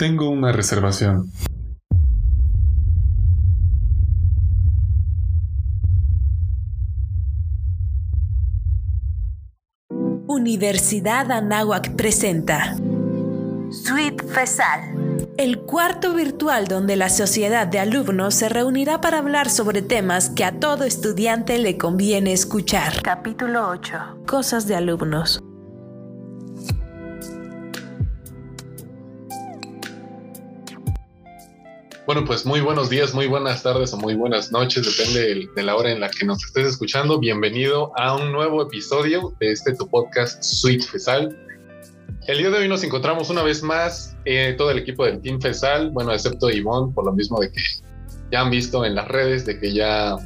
Tengo una reservación. Universidad Anáhuac presenta Suite FESAL, el cuarto virtual donde la sociedad de alumnos se reunirá para hablar sobre temas que a todo estudiante le conviene escuchar. Capítulo 8. Cosas de alumnos. Bueno, pues muy buenos días, muy buenas tardes o muy buenas noches, depende de la hora en la que nos estés escuchando. Bienvenido a un nuevo episodio de este tu podcast Suite Fesal. El día de hoy nos encontramos una vez más eh, todo el equipo del Team Fesal, bueno, excepto Ivonne, por lo mismo de que ya han visto en las redes de que ya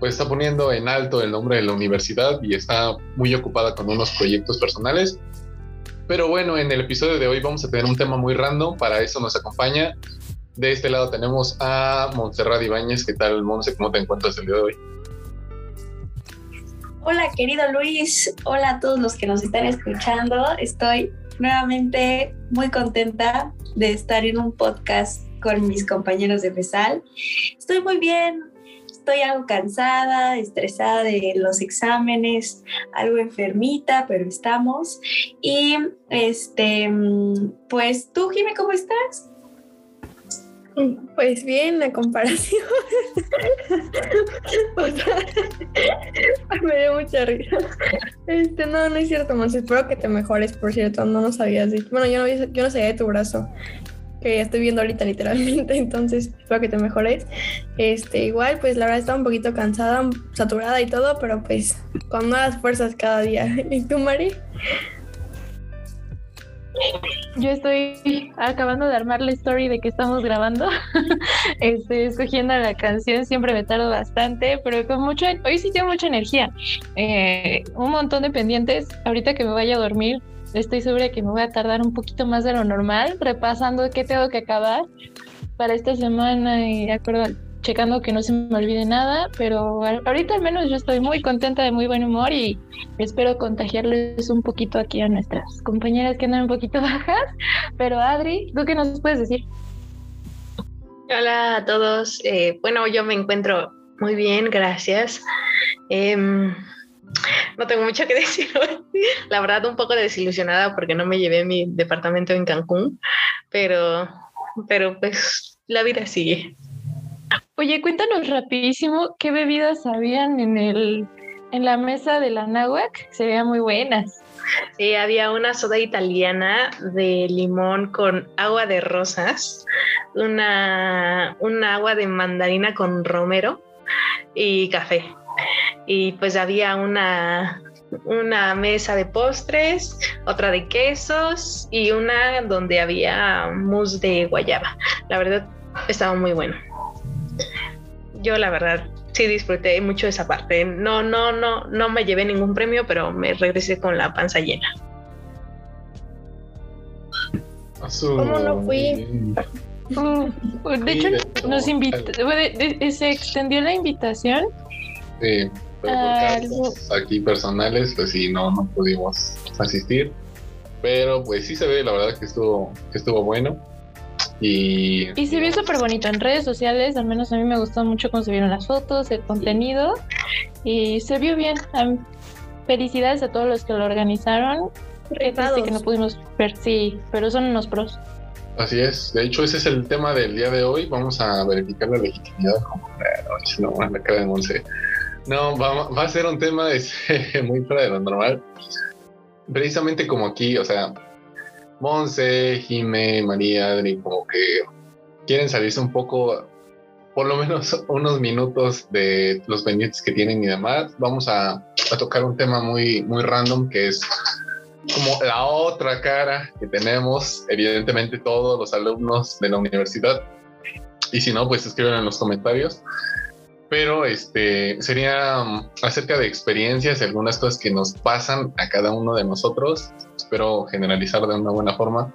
pues está poniendo en alto el nombre de la universidad y está muy ocupada con unos proyectos personales. Pero bueno, en el episodio de hoy vamos a tener un tema muy random, para eso nos acompaña de este lado tenemos a Montserrat Ibáñez. ¿Qué tal, Monse? ¿Cómo te encuentras el día de hoy? Hola, querido Luis. Hola a todos los que nos están escuchando. Estoy nuevamente muy contenta de estar en un podcast con mis compañeros de FESAL. Estoy muy bien, estoy algo cansada, estresada de los exámenes, algo enfermita, pero estamos. Y este, pues tú, Jimmy, ¿cómo estás? Pues bien, la comparación. me dio mucha risa. Este, no, no es cierto, Monse. Espero que te mejores, por cierto. No lo sabías. Bueno, yo no, yo no sabía de tu brazo. Que estoy viendo ahorita literalmente. Entonces, espero que te mejores. Este, igual, pues la verdad estaba un poquito cansada, saturada y todo, pero pues con nuevas fuerzas cada día. ¿Y tú, Mari? Yo estoy acabando de armar la story de que estamos grabando. Estoy escogiendo la canción, siempre me tardo bastante, pero con mucho, hoy sí tengo mucha energía. Eh, un montón de pendientes. Ahorita que me vaya a dormir, estoy segura que me voy a tardar un poquito más de lo normal, repasando qué tengo que acabar para esta semana y acuerdo checando que no se me olvide nada, pero ahorita al menos yo estoy muy contenta, de muy buen humor y espero contagiarles un poquito aquí a nuestras compañeras que andan un poquito bajas. Pero Adri, ¿tú qué nos puedes decir? Hola a todos. Eh, bueno, yo me encuentro muy bien, gracias. Em, no tengo mucho que decir La verdad, un poco desilusionada porque no me llevé mi departamento en Cancún, pero, pero pues la vida sigue. Oye, cuéntanos rapidísimo qué bebidas habían en el en la mesa de la náhuac, se muy buenas. Sí, había una soda italiana de limón con agua de rosas, una, una agua de mandarina con romero y café. Y pues había una, una mesa de postres, otra de quesos y una donde había mousse de guayaba. La verdad, estaba muy bueno yo la verdad sí disfruté mucho esa parte. No, no, no, no me llevé ningún premio, pero me regresé con la panza llena. ¿Cómo no fui? Mm, de hecho, nos invitó, se extendió la invitación. Sí, pero por aquí personales, pues sí, no, no pudimos asistir. Pero pues sí se ve, la verdad que estuvo, que estuvo bueno. Y, se vio súper bonito en redes sociales, al menos a mí me gustó mucho cómo se vieron las fotos, el contenido y se vio bien. Felicidades a todos los que lo organizaron. Triste que no pudimos ver, sí, pero son unos pros. Así es, de hecho ese es el tema del día de hoy, vamos a verificar la legitimidad como no. No, va, va, a ser un tema muy fuera de lo normal. Precisamente como aquí, o sea, Monse, Jime, María, Adri, como que quieren salirse un poco, por lo menos unos minutos de los pendientes que tienen y demás. Vamos a, tocar un tema muy, muy random que es como la otra cara que tenemos, evidentemente todos los alumnos de la universidad. Y si no, pues escriben en los comentarios pero este sería um, acerca de experiencias y algunas cosas que nos pasan a cada uno de nosotros. Espero generalizar de una buena forma.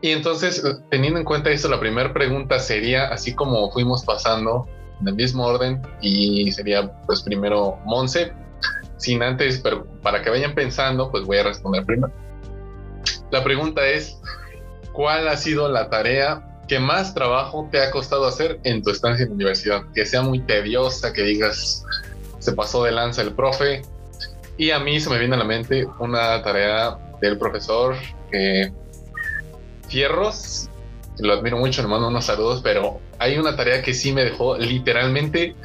Y entonces, teniendo en cuenta eso, la primera pregunta sería, así como fuimos pasando en el mismo orden, y sería pues primero Monse, sin antes, pero para que vayan pensando, pues voy a responder primero. La pregunta es, ¿cuál ha sido la tarea que más trabajo te ha costado hacer en tu estancia en la universidad? Que sea muy tediosa, que digas, se pasó de lanza el profe. Y a mí se me viene a la mente una tarea del profesor eh, Fierros, lo admiro mucho, le mando unos saludos, pero hay una tarea que sí me dejó literalmente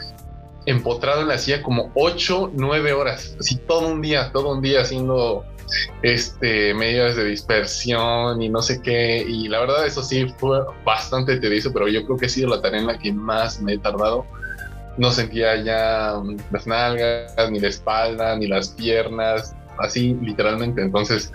empotrado en la silla como 8, 9 horas, así todo un día, todo un día haciendo este medidas de dispersión y no sé qué y la verdad eso sí fue bastante tedioso pero yo creo que ha sido la tarea en la que más me he tardado. No sentía ya las nalgas ni la espalda ni las piernas así literalmente. Entonces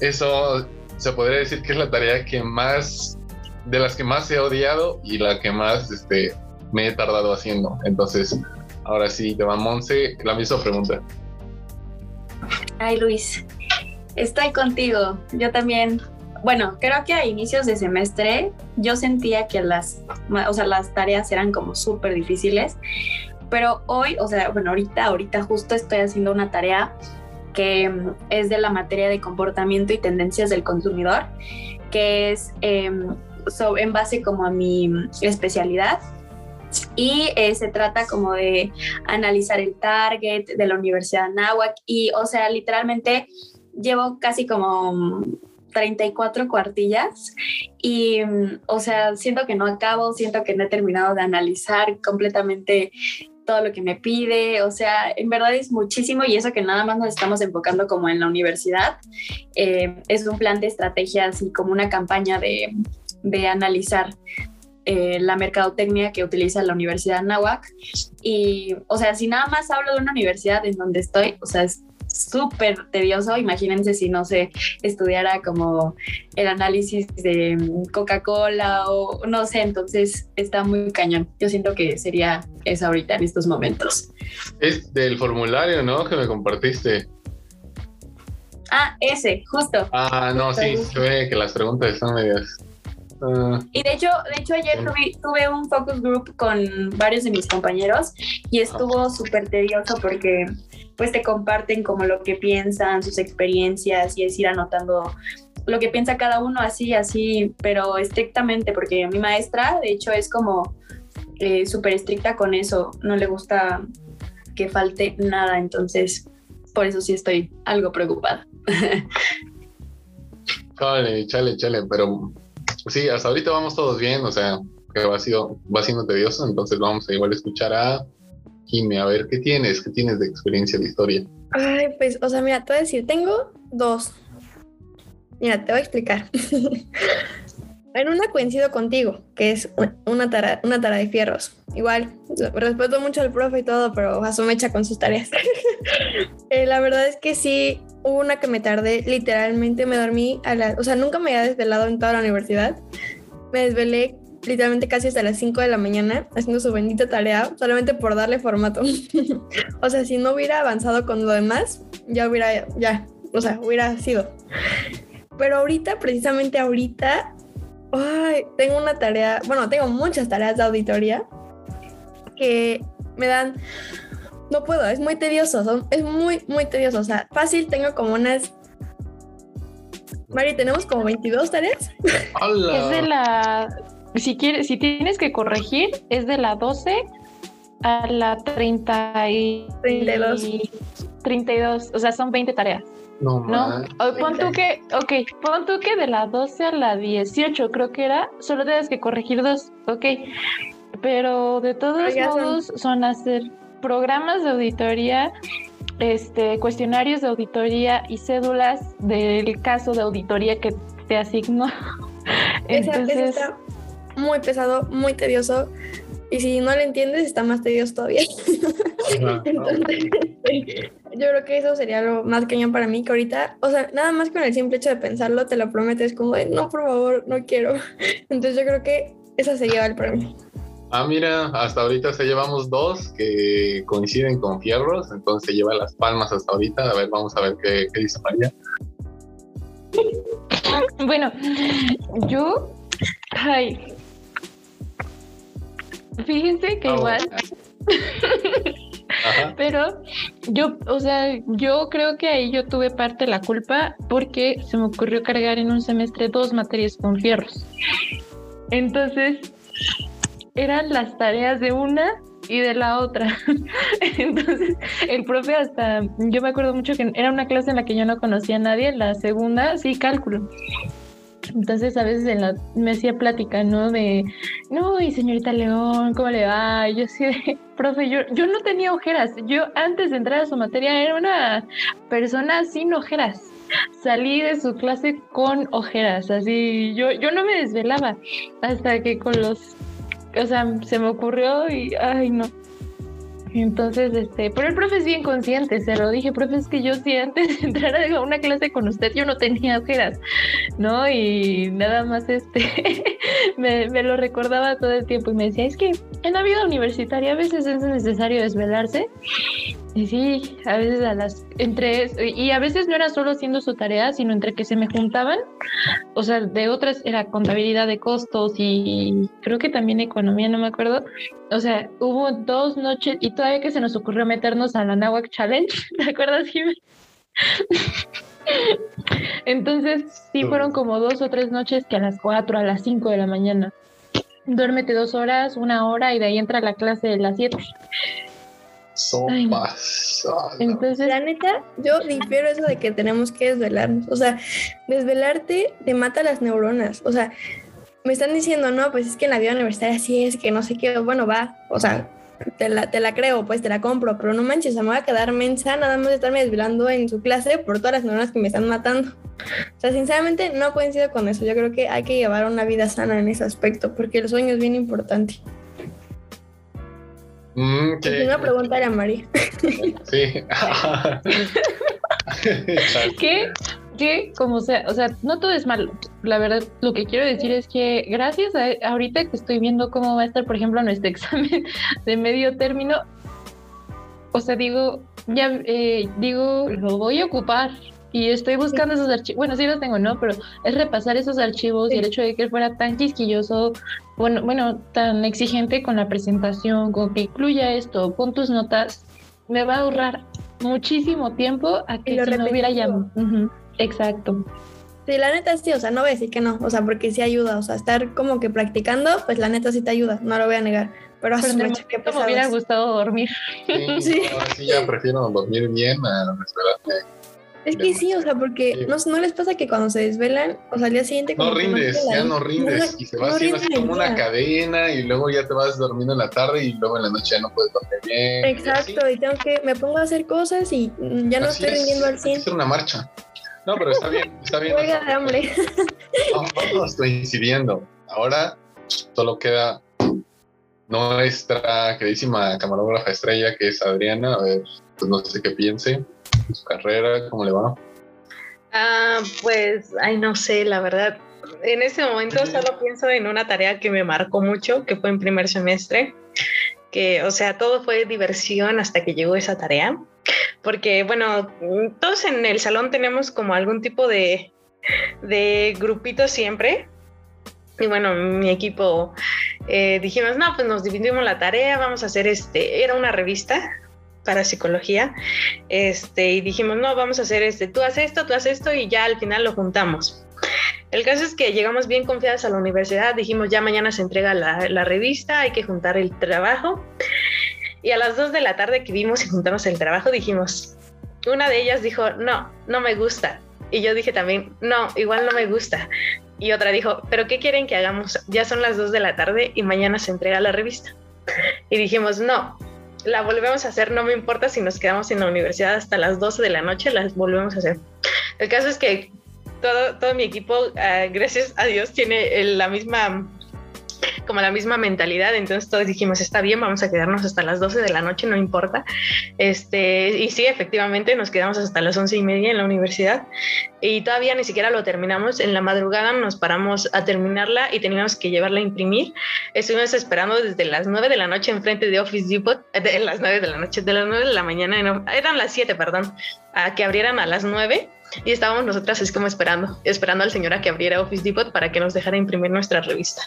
eso se podría decir que es la tarea que más de las que más he odiado y la que más este me he tardado haciendo. Entonces ahora sí te va Monse la misma pregunta. Ay, Luis, estoy contigo. Yo también. Bueno, creo que a inicios de semestre yo sentía que las, o sea, las tareas eran como súper difíciles, pero hoy, o sea, bueno, ahorita, ahorita justo estoy haciendo una tarea que es de la materia de comportamiento y tendencias del consumidor, que es em, en base como a mi especialidad y eh, se trata como de analizar el target de la Universidad de Anáhuac y, o sea, literalmente llevo casi como 34 cuartillas y, o sea, siento que no acabo, siento que no he terminado de analizar completamente todo lo que me pide, o sea, en verdad es muchísimo y eso que nada más nos estamos enfocando como en la universidad, eh, es un plan de estrategias y como una campaña de, de analizar eh, la mercadotecnia que utiliza la Universidad Nahuac. Y, o sea, si nada más hablo de una universidad en donde estoy, o sea, es súper tedioso. Imagínense si no se estudiara como el análisis de Coca-Cola o no sé, entonces está muy cañón. Yo siento que sería eso ahorita en estos momentos. Es del formulario, ¿no? Que me compartiste. Ah, ese, justo. Ah, no, sí, se ve que las preguntas están medias y de hecho, de hecho ayer tuve, un focus group con varios de mis compañeros y estuvo súper tedioso porque pues te comparten como lo que piensan, sus experiencias y es ir anotando lo que piensa cada uno así, así, pero estrictamente porque mi maestra de hecho es como eh, súper estricta con eso, no le gusta que falte nada, entonces por eso sí estoy algo preocupada. Chale, chale, chale, pero sí, hasta ahorita vamos todos bien, o sea, que va, sido, va siendo tedioso, entonces vamos a igual escuchar a Jimmy, a ver, ¿qué tienes? ¿Qué tienes de experiencia de historia? Ay, pues, o sea, mira, te voy a decir, tengo dos. Mira, te voy a explicar. en una coincido contigo, que es una tara, una tara de fierros. Igual, respeto mucho al profe y todo, pero a su mecha con sus tareas. Eh, la verdad es que sí, hubo una que me tardé, literalmente me dormí a la, o sea, nunca me había desvelado en toda la universidad. Me desvelé literalmente casi hasta las 5 de la mañana haciendo su bendita tarea solamente por darle formato. o sea, si no hubiera avanzado con lo demás, ya hubiera, ya, o sea, hubiera sido. Pero ahorita, precisamente ahorita, ay, tengo una tarea, bueno, tengo muchas tareas de auditoría que me dan no puedo, es muy tedioso, es muy, muy tedioso. O sea, fácil tengo como unas... Mari, tenemos como 22 tareas. Es de la... Si, quieres, si tienes que corregir, es de la 12 a la 30 y... 32. 32, o sea, son 20 tareas. No, ¿No? pon tú que, ok, pon tú que de la 12 a la 18 creo que era, solo tienes que corregir dos, ok. Pero de todos modos son... son hacer programas de auditoría, este, cuestionarios de auditoría y cédulas del caso de auditoría que te asigno. Entonces, está muy pesado, muy tedioso. Y si no lo entiendes, está más tedioso todavía. Entonces, yo creo que eso sería lo más cañón para mí, que ahorita, o sea, nada más con el simple hecho de pensarlo, te lo prometes como de, no, por favor, no quiero. Entonces yo creo que esa sería el premio. Ah, mira, hasta ahorita se llevamos dos que coinciden con fierros, entonces se lleva las palmas hasta ahorita. A ver, vamos a ver qué, dice María. Bueno, yo, ay, fíjense que ah, igual, pero yo, o sea, yo creo que ahí yo tuve parte de la culpa porque se me ocurrió cargar en un semestre dos materias con fierros. Entonces, eran las tareas de una y de la otra. Entonces, el profe hasta, yo me acuerdo mucho que era una clase en la que yo no conocía a nadie, la segunda, sí, cálculo. Entonces a veces en la, me hacía plática, ¿no? De, no, y señorita León, ¿cómo le va? Yo así de, profe, yo, yo no tenía ojeras. Yo antes de entrar a su materia era una persona sin ojeras. Salí de su clase con ojeras, así, yo, yo no me desvelaba hasta que con los, o sea, se me ocurrió y, ay, no, entonces, este, pero el profe es bien consciente, se lo dije, profe, es que yo sí antes de entrar a una clase con usted yo no tenía ojeras, ¿no? Y nada más este, me, me, lo recordaba todo el tiempo y me decía, es que en la vida universitaria a veces es necesario desvelarse y sí, a veces a las entre y a veces no era solo haciendo su tarea, sino entre que se me juntaban, o sea, de otras era contabilidad de costos y creo que también economía, no me acuerdo. O sea, hubo dos noches y todavía que se nos ocurrió meternos a la Nahuac Challenge, ¿te acuerdas, Jimmy? Entonces, sí fueron como dos o tres noches que a las cuatro, a las cinco de la mañana. Duérmete dos horas, una hora y de ahí entra la clase de las siete. Sopas. Entonces, la neta, yo difiero eso de que tenemos que desvelarnos. O sea, desvelarte te mata las neuronas. O sea, me están diciendo, no, pues es que en la vida universitaria sí es que no sé qué, bueno, va. O sea, te la, te la creo, pues te la compro, pero no manches, me voy a quedar mensa nada más de estarme desvelando en su clase por todas las neuronas que me están matando. O sea, sinceramente no coincido con eso. Yo creo que hay que llevar una vida sana en ese aspecto, porque el sueño es bien importante. Mm, ¿qué? Una pregunta a María. Sí. ¿Qué? Que como sea, o sea, no todo es malo. La verdad, lo que quiero decir es que gracias a ahorita que estoy viendo cómo va a estar, por ejemplo, nuestro examen de medio término, o sea, digo, ya eh, digo, lo voy a ocupar y estoy buscando esos archivos, bueno, sí los tengo, ¿no? Pero es repasar esos archivos y el hecho de que él fuera tan quisquilloso, bueno, bueno, tan exigente con la presentación, con que incluya esto, pon tus notas, me va a ahorrar muchísimo tiempo a que si no hubiera llamado. Exacto. Sí, la neta sí, o sea, no voy a decir que no, o sea, porque sí ayuda, o sea, estar como que practicando, pues la neta sí te ayuda, no lo voy a negar. Pero, pero me, me hubiera gustado dormir. Sí, sí. sí ya prefiero dormir bien a desvelarme. Es que sí, o sea, porque no, no, les pasa que cuando se desvelan, o sea, al día siguiente... no rindes, ya no rindes, y se va haciendo así como una cadena y luego ya te vas durmiendo en la tarde y luego en la noche ya no puedes dormir bien. Exacto, y, tengo que, me pongo a hacer cosas y ya no estoy rindiendo al 100. hacer una marcha. No, pero está bien, está bien. Oiga, de hambre. Vamos coincidiendo. Ahora solo queda nuestra queridísima camarógrafa estrella, que es Adriana. A ver, pues no sé qué piense su carrera, cómo le va. Ah, pues, ay, no sé, la verdad. En ese momento solo pienso en una tarea que me marcó mucho, que fue en primer semestre, que, o sea, todo fue diversión hasta que llegó esa tarea porque bueno, todos en el salón tenemos como algún tipo de, de grupito siempre. Y bueno, mi equipo eh, dijimos, no, pues nos dividimos la tarea, vamos a hacer este, era una revista para psicología, este, y dijimos, no, vamos a hacer este, tú haces esto, tú haces esto, y ya al final lo juntamos. El caso es que llegamos bien confiados a la universidad, dijimos, ya mañana se entrega la, la revista, hay que juntar el trabajo. Y a las 2 de la tarde que vimos y juntamos el trabajo, dijimos, una de ellas dijo, no, no me gusta. Y yo dije también, no, igual no me gusta. Y otra dijo, pero ¿qué quieren que hagamos? Ya son las 2 de la tarde y mañana se entrega la revista. Y dijimos, no, la volvemos a hacer, no me importa si nos quedamos en la universidad hasta las 12 de la noche, las volvemos a hacer. El caso es que todo, todo mi equipo, ah, gracias a Dios, tiene la misma como la misma mentalidad, entonces todos dijimos, está bien, vamos a quedarnos hasta las 12 de la noche, no importa. Este, y sí, efectivamente, nos quedamos hasta las 11 y media en la universidad y todavía ni siquiera lo terminamos. En la madrugada nos paramos a terminarla y teníamos que llevarla a imprimir. Estuvimos esperando desde las 9 de la noche enfrente de Office Depot, de las 9 de la noche, de las 9 de la mañana, eran las 7, perdón, a que abrieran a las 9 y estábamos nosotras así como esperando, esperando al señor a que abriera Office Depot para que nos dejara imprimir nuestra revista.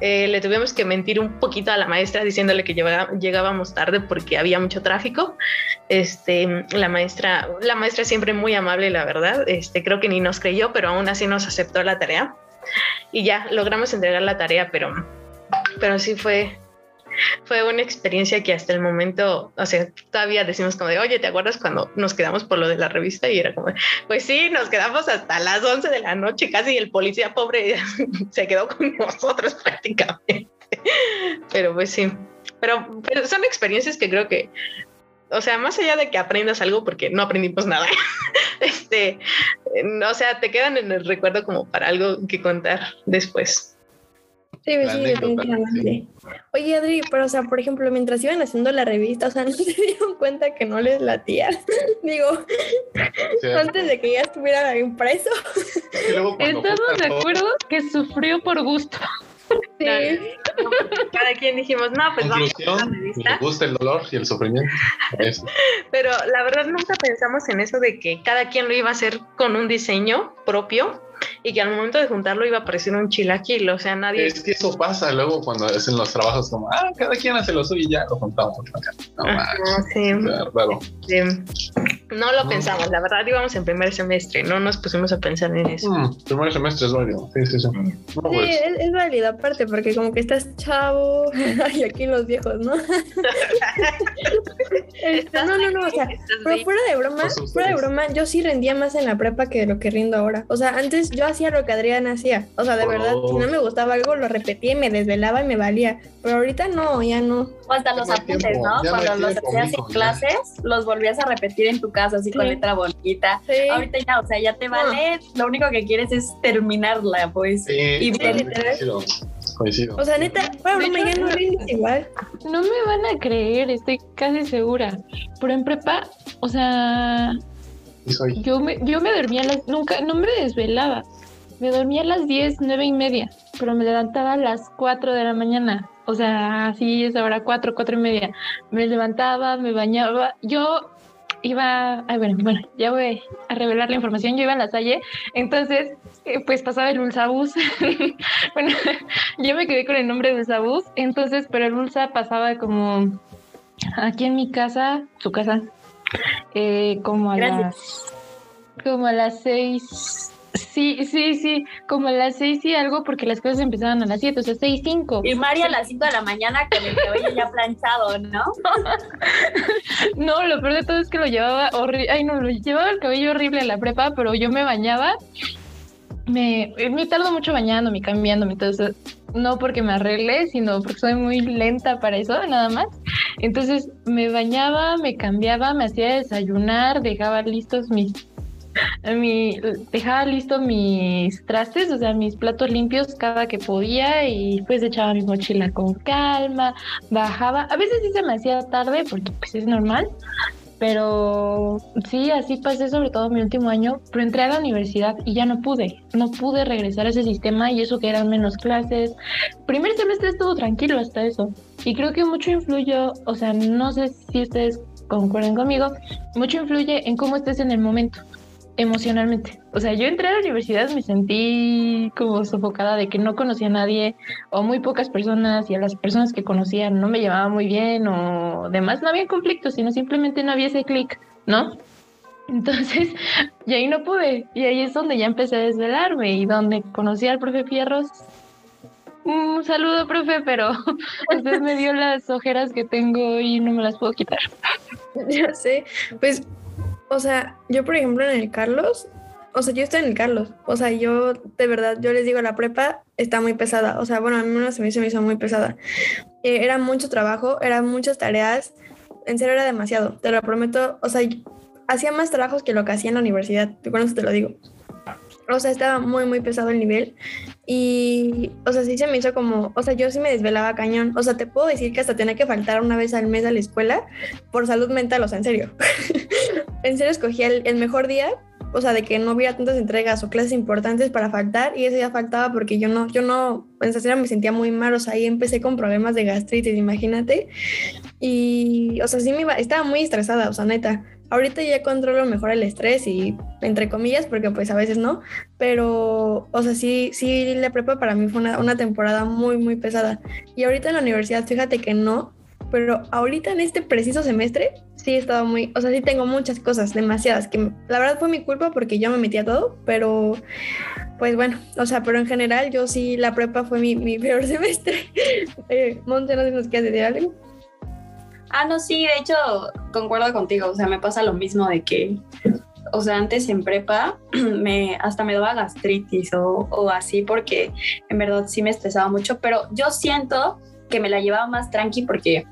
Eh, le tuvimos que mentir un poquito a la maestra diciéndole que llegábamos tarde porque había mucho tráfico. Este, la maestra, la maestra siempre muy amable, la verdad. Este, creo que ni nos creyó, pero aún así nos aceptó la tarea y ya logramos entregar la tarea, pero, pero sí fue, fue una experiencia que hasta el momento, o sea, todavía decimos como de, oye, ¿te acuerdas cuando nos quedamos por lo de la revista? Y era como, pues sí, nos quedamos hasta las 11 de la noche casi y el policía pobre se quedó con nosotros prácticamente. Pero pues sí, pero, pero son experiencias que creo que o sea, más allá de que aprendas algo, porque no aprendimos nada, este, o sea, te quedan en el recuerdo como para algo que contar después. Sí, sí, definitivamente. Oye, Adri, pero o sea, por ejemplo, mientras iban haciendo la revista, o sea, ¿no se dieron cuenta que no les latía? Digo, antes de que ya estuviera impreso. Estamos de acuerdo que sufrió por gusto. Sí. Cada quien dijimos, no, pues vamos a la revista. gusta el dolor y el sufrimiento. Pero la verdad nunca pensamos en eso de que cada quien lo iba a hacer con un diseño propio y que al momento de juntarlo iba a parecer un chilaquil, o sea, nadie... Es que eso pasa luego cuando hacen los trabajos como, ah, cada quien hace lo suyo y ya lo juntamos. No, sí. No lo pensamos, la verdad íbamos en primer semestre, no nos pusimos a pensar en eso. Mm, primer semestre es válido, sí, sí, sí. Pues. es, válido aparte, porque como que estás chavo y aquí los viejos, ¿no? Este, no, no, no, o sea, pero fuera de broma, fuera de broma, yo sí rendía más en la prepa que lo que rindo ahora. O sea, antes yo hacía lo que Adrián hacía. O sea, de verdad, si no me gustaba algo, lo repetía y me desvelaba y me valía. Pero ahorita no, ya no. O hasta los apuntes, ¿no? Cuando los hacías en clases, los volvías a repetir en tu casa, así con letra bonita. Ahorita ya, o sea, ya te vale. Lo único que quieres es terminarla, pues. y bien. Coincido. O sea, neta, bueno, me ya no igual. No me van a creer, estoy casi segura. Pero en prepa, o sea, yo me, yo me dormía a las, nunca, no me desvelaba. Me dormía a las 10, nueve y media, pero me levantaba a las 4 de la mañana. O sea, así es ahora, 4, cuatro y media. Me levantaba, me bañaba. Yo iba, ay, bueno, bueno, ya voy a revelar la información. Yo iba a la Salle, entonces, eh, pues pasaba el Ulsabús. bueno, yo me quedé con el nombre de Ulsabús, entonces, pero el Ulsa pasaba como aquí en mi casa, su casa, eh, como a las como a las seis Sí, sí, sí, como a las seis y algo, porque las cosas empezaban a las siete, o sea, seis, cinco. Y María a las cinco de la mañana con el cabello ya planchado, ¿no? no, lo peor de todo es que lo llevaba horrible, ay no, lo llevaba el cabello horrible a la prepa, pero yo me bañaba, me, me tardo mucho bañándome, cambiándome, entonces no porque me arregle, sino porque soy muy lenta para eso, nada más. Entonces me bañaba, me cambiaba, me hacía desayunar, dejaba listos mis mi, dejaba listos mis trastes, o sea, mis platos limpios cada que podía y pues echaba mi mochila con calma, bajaba. A veces sí se me hacía tarde porque pues es normal, pero sí, así pasé sobre todo mi último año, pero entré a la universidad y ya no pude, no pude regresar a ese sistema y eso que eran menos clases. Primer semestre estuvo tranquilo hasta eso y creo que mucho influyó, o sea, no sé si ustedes concuerden conmigo, mucho influye en cómo estés en el momento emocionalmente. O sea, yo entré a la universidad, me sentí como sofocada de que no conocía a nadie o muy pocas personas y a las personas que conocía no me llevaba muy bien o demás. No había conflictos, sino simplemente no había ese clic, ¿no? Entonces, y ahí no pude. Y ahí es donde ya empecé a desvelarme y donde conocí al profe Fierros. Un saludo, profe, pero usted me dio las ojeras que tengo y no me las puedo quitar. Ya sé, pues o sea, yo por ejemplo en el Carlos, o sea, yo estoy en el Carlos, o sea, yo de verdad, yo les digo, la prepa está muy pesada, o sea, bueno, a mí no se me, se me hizo muy pesada. Eh, era mucho trabajo, eran muchas tareas, en serio era demasiado, te lo prometo, o sea, hacía más trabajos que lo que hacía en la universidad, con eso te lo digo. O sea, estaba muy, muy pesado el nivel. Y, o sea, sí se me hizo como, o sea, yo sí me desvelaba cañón. O sea, te puedo decir que hasta tenía que faltar una vez al mes a la escuela por salud mental, o sea, en serio. en serio escogía el, mejor día, o sea, de que no hubiera tantas entregas o clases importantes para faltar y ese día faltaba porque yo no, yo no, en serio me sentía muy mal, o sea, ahí empecé con problemas de gastritis, imagínate. Y, o sea, sí me iba, estaba muy estresada, o sea, neta. Ahorita ya controlo mejor el estrés y entre comillas, porque pues a veces no, pero, o sea, sí, sí, la prepa para mí fue una, temporada muy, muy pesada. Y ahorita en la universidad, fíjate que no, pero ahorita en este preciso semestre sí he estado muy, o sea, sí tengo muchas cosas, demasiadas, que la verdad fue mi culpa porque yo me metí a todo, pero pues bueno, o sea, pero en general yo sí, la prepa fue mi, mi peor semestre. eh, Monte, no sé si nos quieres decir algo. Ah, no, sí, de hecho, concuerdo contigo, o sea, me pasa lo mismo de que, o sea, antes en prepa, me, hasta me daba gastritis o, o así, porque en verdad sí me estresaba mucho, pero yo siento que me la llevaba más tranqui porque,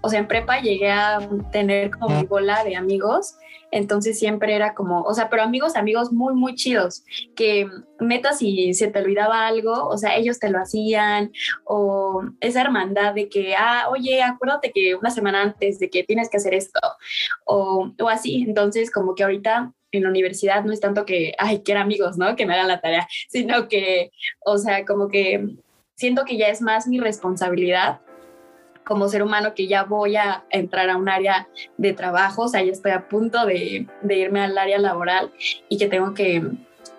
o sea, en prepa llegué a tener como mi bola de amigos, entonces siempre era como, o sea, pero amigos, amigos muy, muy chidos, que metas si se te olvidaba algo, o sea, ellos te lo hacían, o esa hermandad de que, ah, oye, acuérdate que una semana antes de que tienes que hacer esto, o, o así, entonces como que ahorita en la universidad no es tanto que, ay, quiero amigos, ¿no? Que me hagan la tarea, sino que, o sea, como que siento que ya es más mi responsabilidad como ser humano que ya voy a entrar a un área de trabajo, o sea, ya estoy a punto de, irme al área laboral y que tengo que,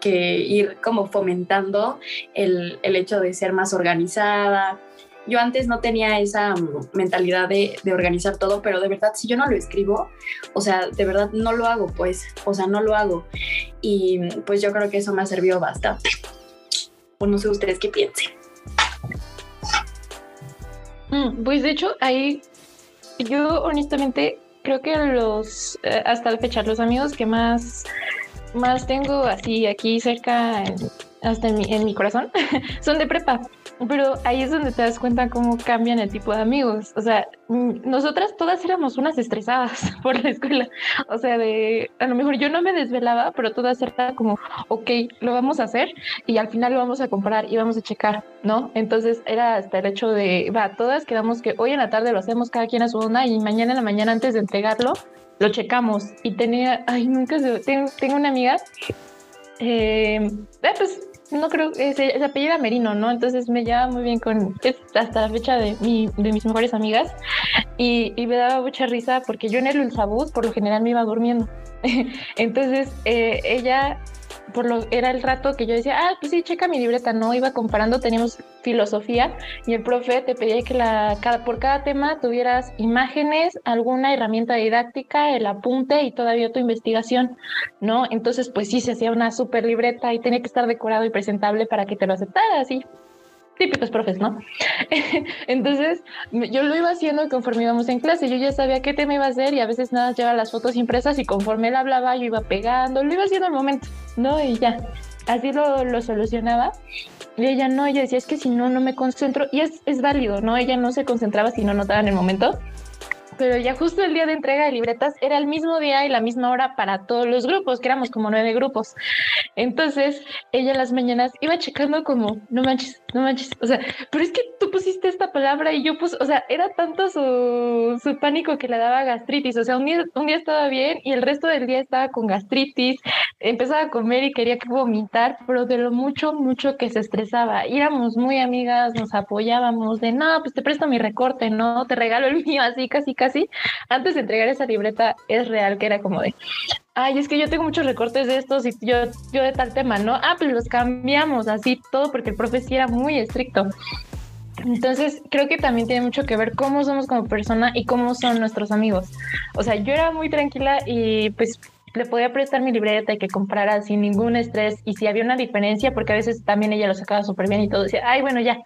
ir como fomentando el, hecho de ser más organizada. Yo antes no tenía esa mentalidad de, de, organizar todo, pero de verdad, si yo no lo escribo, o sea, de verdad no lo hago, pues, o sea, no lo hago. Y pues yo creo que eso me ha servido bastante. O no sé ustedes qué piensen. Mm, pues de hecho, ahí yo honestamente creo que los, eh, hasta la fecha, los amigos que más, más tengo así aquí cerca, hasta en mi, en mi corazón, son de prepa. Pero ahí es donde te das cuenta cómo cambian el tipo de amigos. O sea, nosotras todas éramos unas estresadas por la escuela. O sea, de a lo mejor yo no me desvelaba, pero todas eran como, ok, lo vamos a hacer y al final lo vamos a comprar y vamos a checar, ¿no? Entonces era hasta el hecho de, va, todas quedamos que hoy en la tarde lo hacemos cada quien a su onda y mañana en la mañana antes de entregarlo lo checamos. Y tenía, ay, nunca se, tengo, una amiga, eh, pues no creo, se, apellida Merino, ¿no? Entonces me lleva muy bien con, hasta la fecha de, mi, de mis mejores amigas y, y, me daba mucha risa porque yo en el Ultrabús por lo general me iba durmiendo. Entonces eh, ella por lo era el rato que yo decía, ah, pues sí, checa mi libreta, no iba comparando, teníamos filosofía y el profe te pedía que la, cada, por cada tema tuvieras imágenes, alguna herramienta didáctica, el apunte y todavía tu investigación, ¿no? Entonces, pues sí, se hacía una super libreta y tenía que estar decorado y presentable para que te lo aceptara, así típicos profes, ¿no? Entonces, yo lo iba haciendo conforme íbamos en clase, yo ya sabía qué tema iba a hacer y a veces nada, llevaba las fotos impresas y conforme él hablaba, yo iba pegando, lo iba haciendo al momento, ¿no? Y ya, así lo, lo solucionaba. Y ella no, ella decía, es que si no, no me concentro. Y es, es válido, ¿no? Ella no se concentraba si no notaba en el momento pero ya justo el día de entrega de libretas era el mismo día y la misma hora para todos los grupos, que éramos como nueve grupos. Entonces, ella las mañanas iba checando como, no manches, no manches, o sea, pero es que tú pusiste esta palabra y yo puse, o sea, era tanto su, su pánico que le daba gastritis, o sea, un día, un día estaba bien y el resto del día estaba con gastritis, empezaba a comer y quería vomitar, pero de lo mucho, mucho que se estresaba. Y éramos muy amigas, nos apoyábamos de, no, pues te presto mi recorte, no, te regalo el mío, así, casi, casi así, antes de entregar esa libreta es real que era como de, ay, es que yo tengo muchos recortes de estos y yo, yo de tal tema, ¿no? Ah, pues los cambiamos así todo porque el profe sí era muy estricto. Entonces, creo que también tiene mucho que ver cómo somos como persona y cómo son nuestros amigos. O sea, yo era muy tranquila y pues le podía prestar mi libreta y que comprara sin ningún estrés y si había una diferencia, porque a veces también ella lo sacaba súper bien y todo, decía, ay, bueno, ya,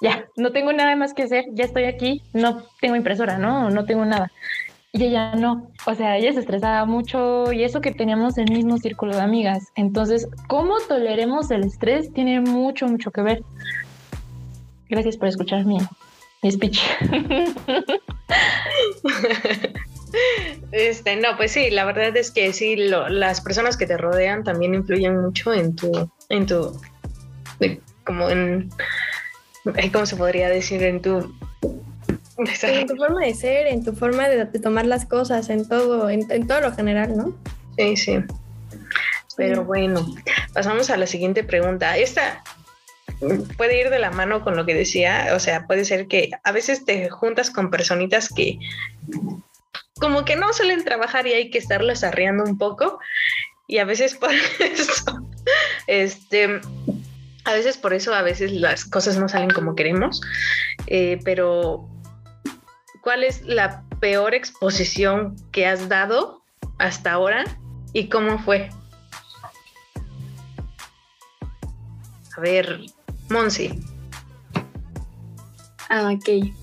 ya, no tengo nada más que hacer, ya estoy aquí, no tengo impresora, ¿no? No tengo nada. Y ella no, o sea, ella se estresaba mucho y eso que teníamos el mismo círculo de amigas. Entonces, cómo toleremos el estrés tiene mucho, mucho que ver. Gracias por escuchar mi, mi speech. Este, no, pues sí, la verdad es que sí, lo, las personas que te rodean también influyen mucho en tu, en tu, como en, ¿cómo se podría decir? En tu... En tu forma de ser, en tu forma de, de tomar las cosas, en todo, en, en, todo lo general, ¿no? Sí, sí. Pero bueno, pasamos a la siguiente pregunta. Esta puede ir de la mano con lo que decía, o sea, puede ser que a veces te juntas con personitas que como que no suelen trabajar y hay que estarlos arreando un poco. Y a veces por eso, este, a veces por eso, a veces las cosas no salen como queremos. Eh, pero, ¿cuál es la peor exposición que has dado hasta ahora y cómo fue? A ver, Monsi. Ah, ok.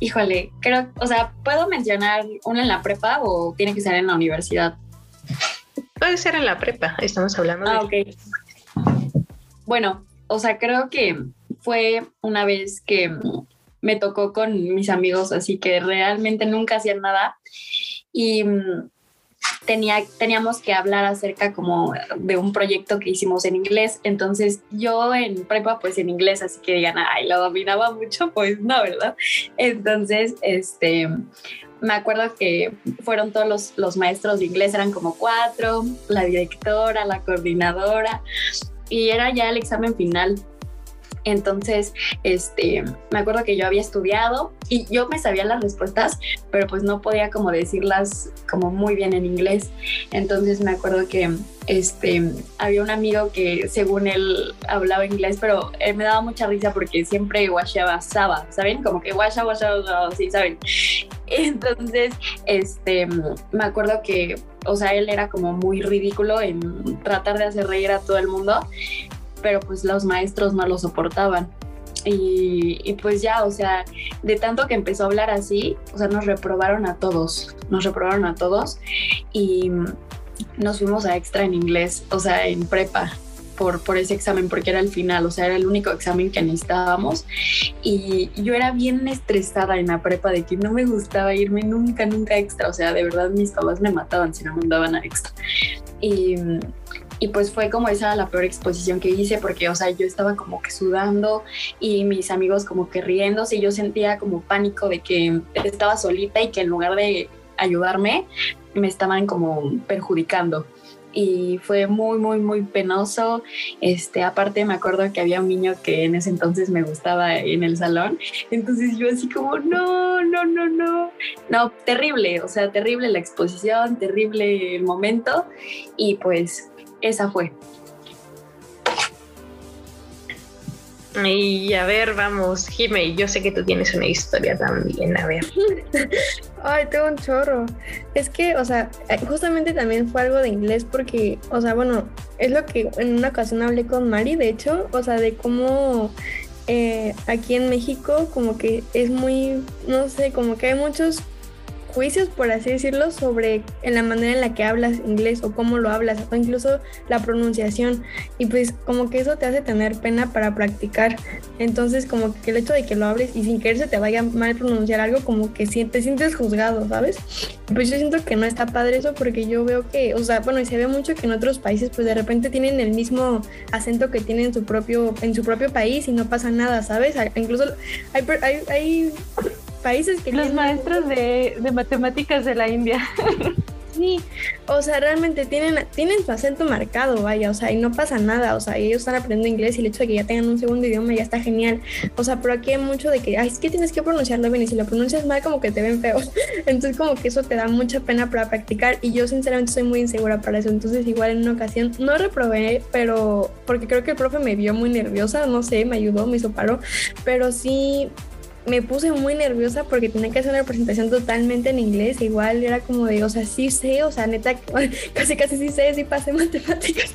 Híjole, creo, o sea, ¿puedo mencionar una en la prepa o tiene que ser en la universidad? Puede ser en la prepa, estamos hablando ah, de... ok. Bueno, o sea, creo que fue una vez que me tocó con mis amigos, así que realmente nunca hacían nada. Y mm, tenía, teníamos que hablar acerca como de un proyecto que hicimos en inglés. Entonces yo en prepa pues en inglés, así que digan, ay, lo dominaba mucho, pues no, ¿verdad? Entonces, este, me acuerdo que fueron todos los, los maestros de inglés, eran como cuatro, la directora, la coordinadora, y era ya el examen final. Entonces, este, me acuerdo que yo había estudiado y yo me sabía las respuestas, pero pues no podía como decirlas como muy bien en inglés. Entonces me acuerdo que este, había un amigo que según él hablaba inglés, pero él me daba mucha risa porque siempre washeaba saba, ¿saben? Como que washa, washa, sí, ¿saben? Entonces, este, me acuerdo que, o sea, él era como muy ridículo en tratar de hacer reír a todo el mundo pero pues los maestros no lo soportaban. Y, pues ya, o sea, de tanto que empezó a hablar así, o sea, nos reprobaron a todos, nos reprobaron a todos y nos fuimos a extra en inglés, o sea, en prepa. Por, por ese examen, porque era el final, o sea, era el único examen que necesitábamos. Y yo era bien estresada en la prepa de que no me gustaba irme nunca, nunca extra. O sea, de verdad mis papás me mataban si no me mandaban a extra. Y, y pues fue como esa la peor exposición que hice porque, o sea, yo estaba como que sudando y mis amigos como que riéndose y yo sentía como pánico de que estaba solita y que en lugar de ayudarme me estaban como perjudicando. Y fue muy, muy, muy penoso. Este, aparte me acuerdo que había un niño que en ese entonces me gustaba en el salón, entonces yo así como, no, no, no, no, no, terrible, o sea, terrible la exposición, terrible el momento. Y pues esa fue. Y a ver, vamos, Jime, yo sé que tú tienes una historia también, a ver. Ay, tengo un chorro. Es que, o sea, justamente también fue algo de inglés porque, o sea, bueno, es lo que en una ocasión hablé con Mari, de hecho, o sea, de cómo eh, aquí en México como que es muy, no sé, como que hay muchos juicios, por así decirlo, sobre en la manera en la que hablas inglés o cómo lo hablas, o incluso la pronunciación. Y pues como que eso te hace tener pena para practicar. Entonces como que el hecho de que lo hables y sin querer se te vaya mal pronunciar algo, como que te sientes juzgado, ¿sabes? Pues yo siento que no está padre eso porque yo veo que, o sea, bueno, y se ve mucho que en otros países pues de repente tienen el mismo acento que tienen en su propio, en su propio país y no pasa nada, ¿sabes? Incluso hay, hay, hay países que... Los maestros de, de matemáticas de la India. Sí, o sea, realmente tienen, tienen su acento marcado, vaya, o sea, y no pasa nada, o sea, ellos están aprendiendo inglés y el hecho de que ya tengan un segundo idioma ya está genial, o sea, pero aquí hay mucho de que, ay, es que tienes que pronunciarlo bien y si lo pronuncias mal como que te ven feo, entonces como que eso te da mucha pena para practicar y yo sinceramente soy muy insegura para eso, entonces igual en una ocasión no reprobé, pero porque creo que el profe me vio muy nerviosa, no sé, me ayudó, me hizo paro, pero sí me puse muy nerviosa porque tenía que hacer una presentación totalmente en inglés. Igual era como de, o sea, sí sé, o sea, neta, casi casi sí sé, sí pasé matemáticas.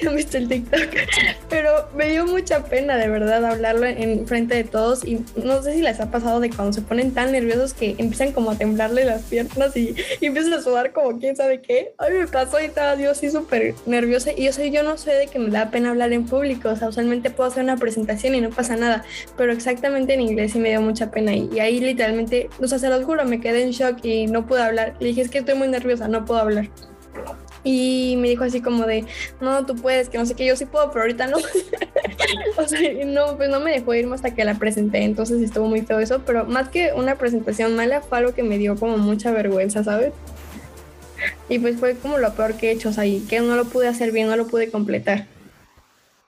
ya han visto el TikTok. Pero me dio mucha pena, de verdad, hablarlo en frente de todos. Y no sé si les ha pasado de cuando se ponen tan nerviosos que empiezan como a temblarle las piernas y, empiezan a sudar como quién sabe qué. Ay, me pasó y estaba yo así súper nerviosa. Y yo, sé, yo no sé de que me da pena hablar en público. O sea, usualmente puedo hacer una presentación y no pasa nada. Pero exactamente en inglés sí me dio mucha mucha pena y, ahí literalmente, o sea, se los juro, me quedé en shock y no pude hablar. Le dije, es que estoy muy nerviosa, no puedo hablar. Y me dijo así como de, no, tú puedes, que no sé qué, yo sí puedo, pero ahorita no. o sea, no, pues no me dejó irme hasta que la presenté, entonces estuvo muy feo eso, pero más que una presentación mala fue algo que me dio como mucha vergüenza, ¿sabes? Y pues fue como lo peor que he hecho, o sea, y que no lo pude hacer bien, no lo pude completar.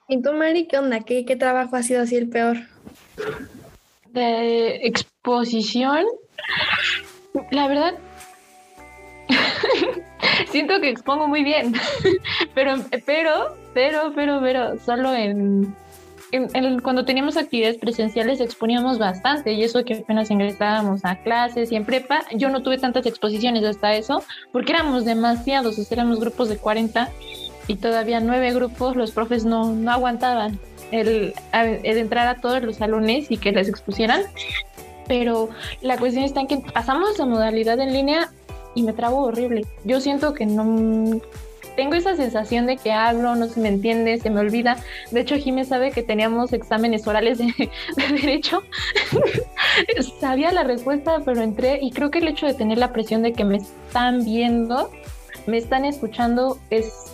¿Y tú, Mari, qué onda? ¿Qué, qué trabajo ha sido así el peor? De exposición, la verdad, siento que expongo muy bien, pero, pero, pero, pero, pero, solo en, cuando teníamos actividades presenciales exponíamos bastante y eso que apenas ingresábamos a clases y en prepa, yo no tuve tantas exposiciones hasta eso, porque éramos demasiados, éramos grupos de 40 y todavía nueve grupos, los profes no, no aguantaban el, el entrar a todos los salones y que les expusieran pero la cuestión está en que pasamos a modalidad en línea y me trabo horrible. Yo siento que no tengo esa sensación de que hablo, no se me entiende, se me olvida. De hecho, Jimé sabe que teníamos exámenes orales de, de derecho. Sabía la respuesta, pero entré y creo que el hecho de tener la presión de que me están viendo, me están escuchando, es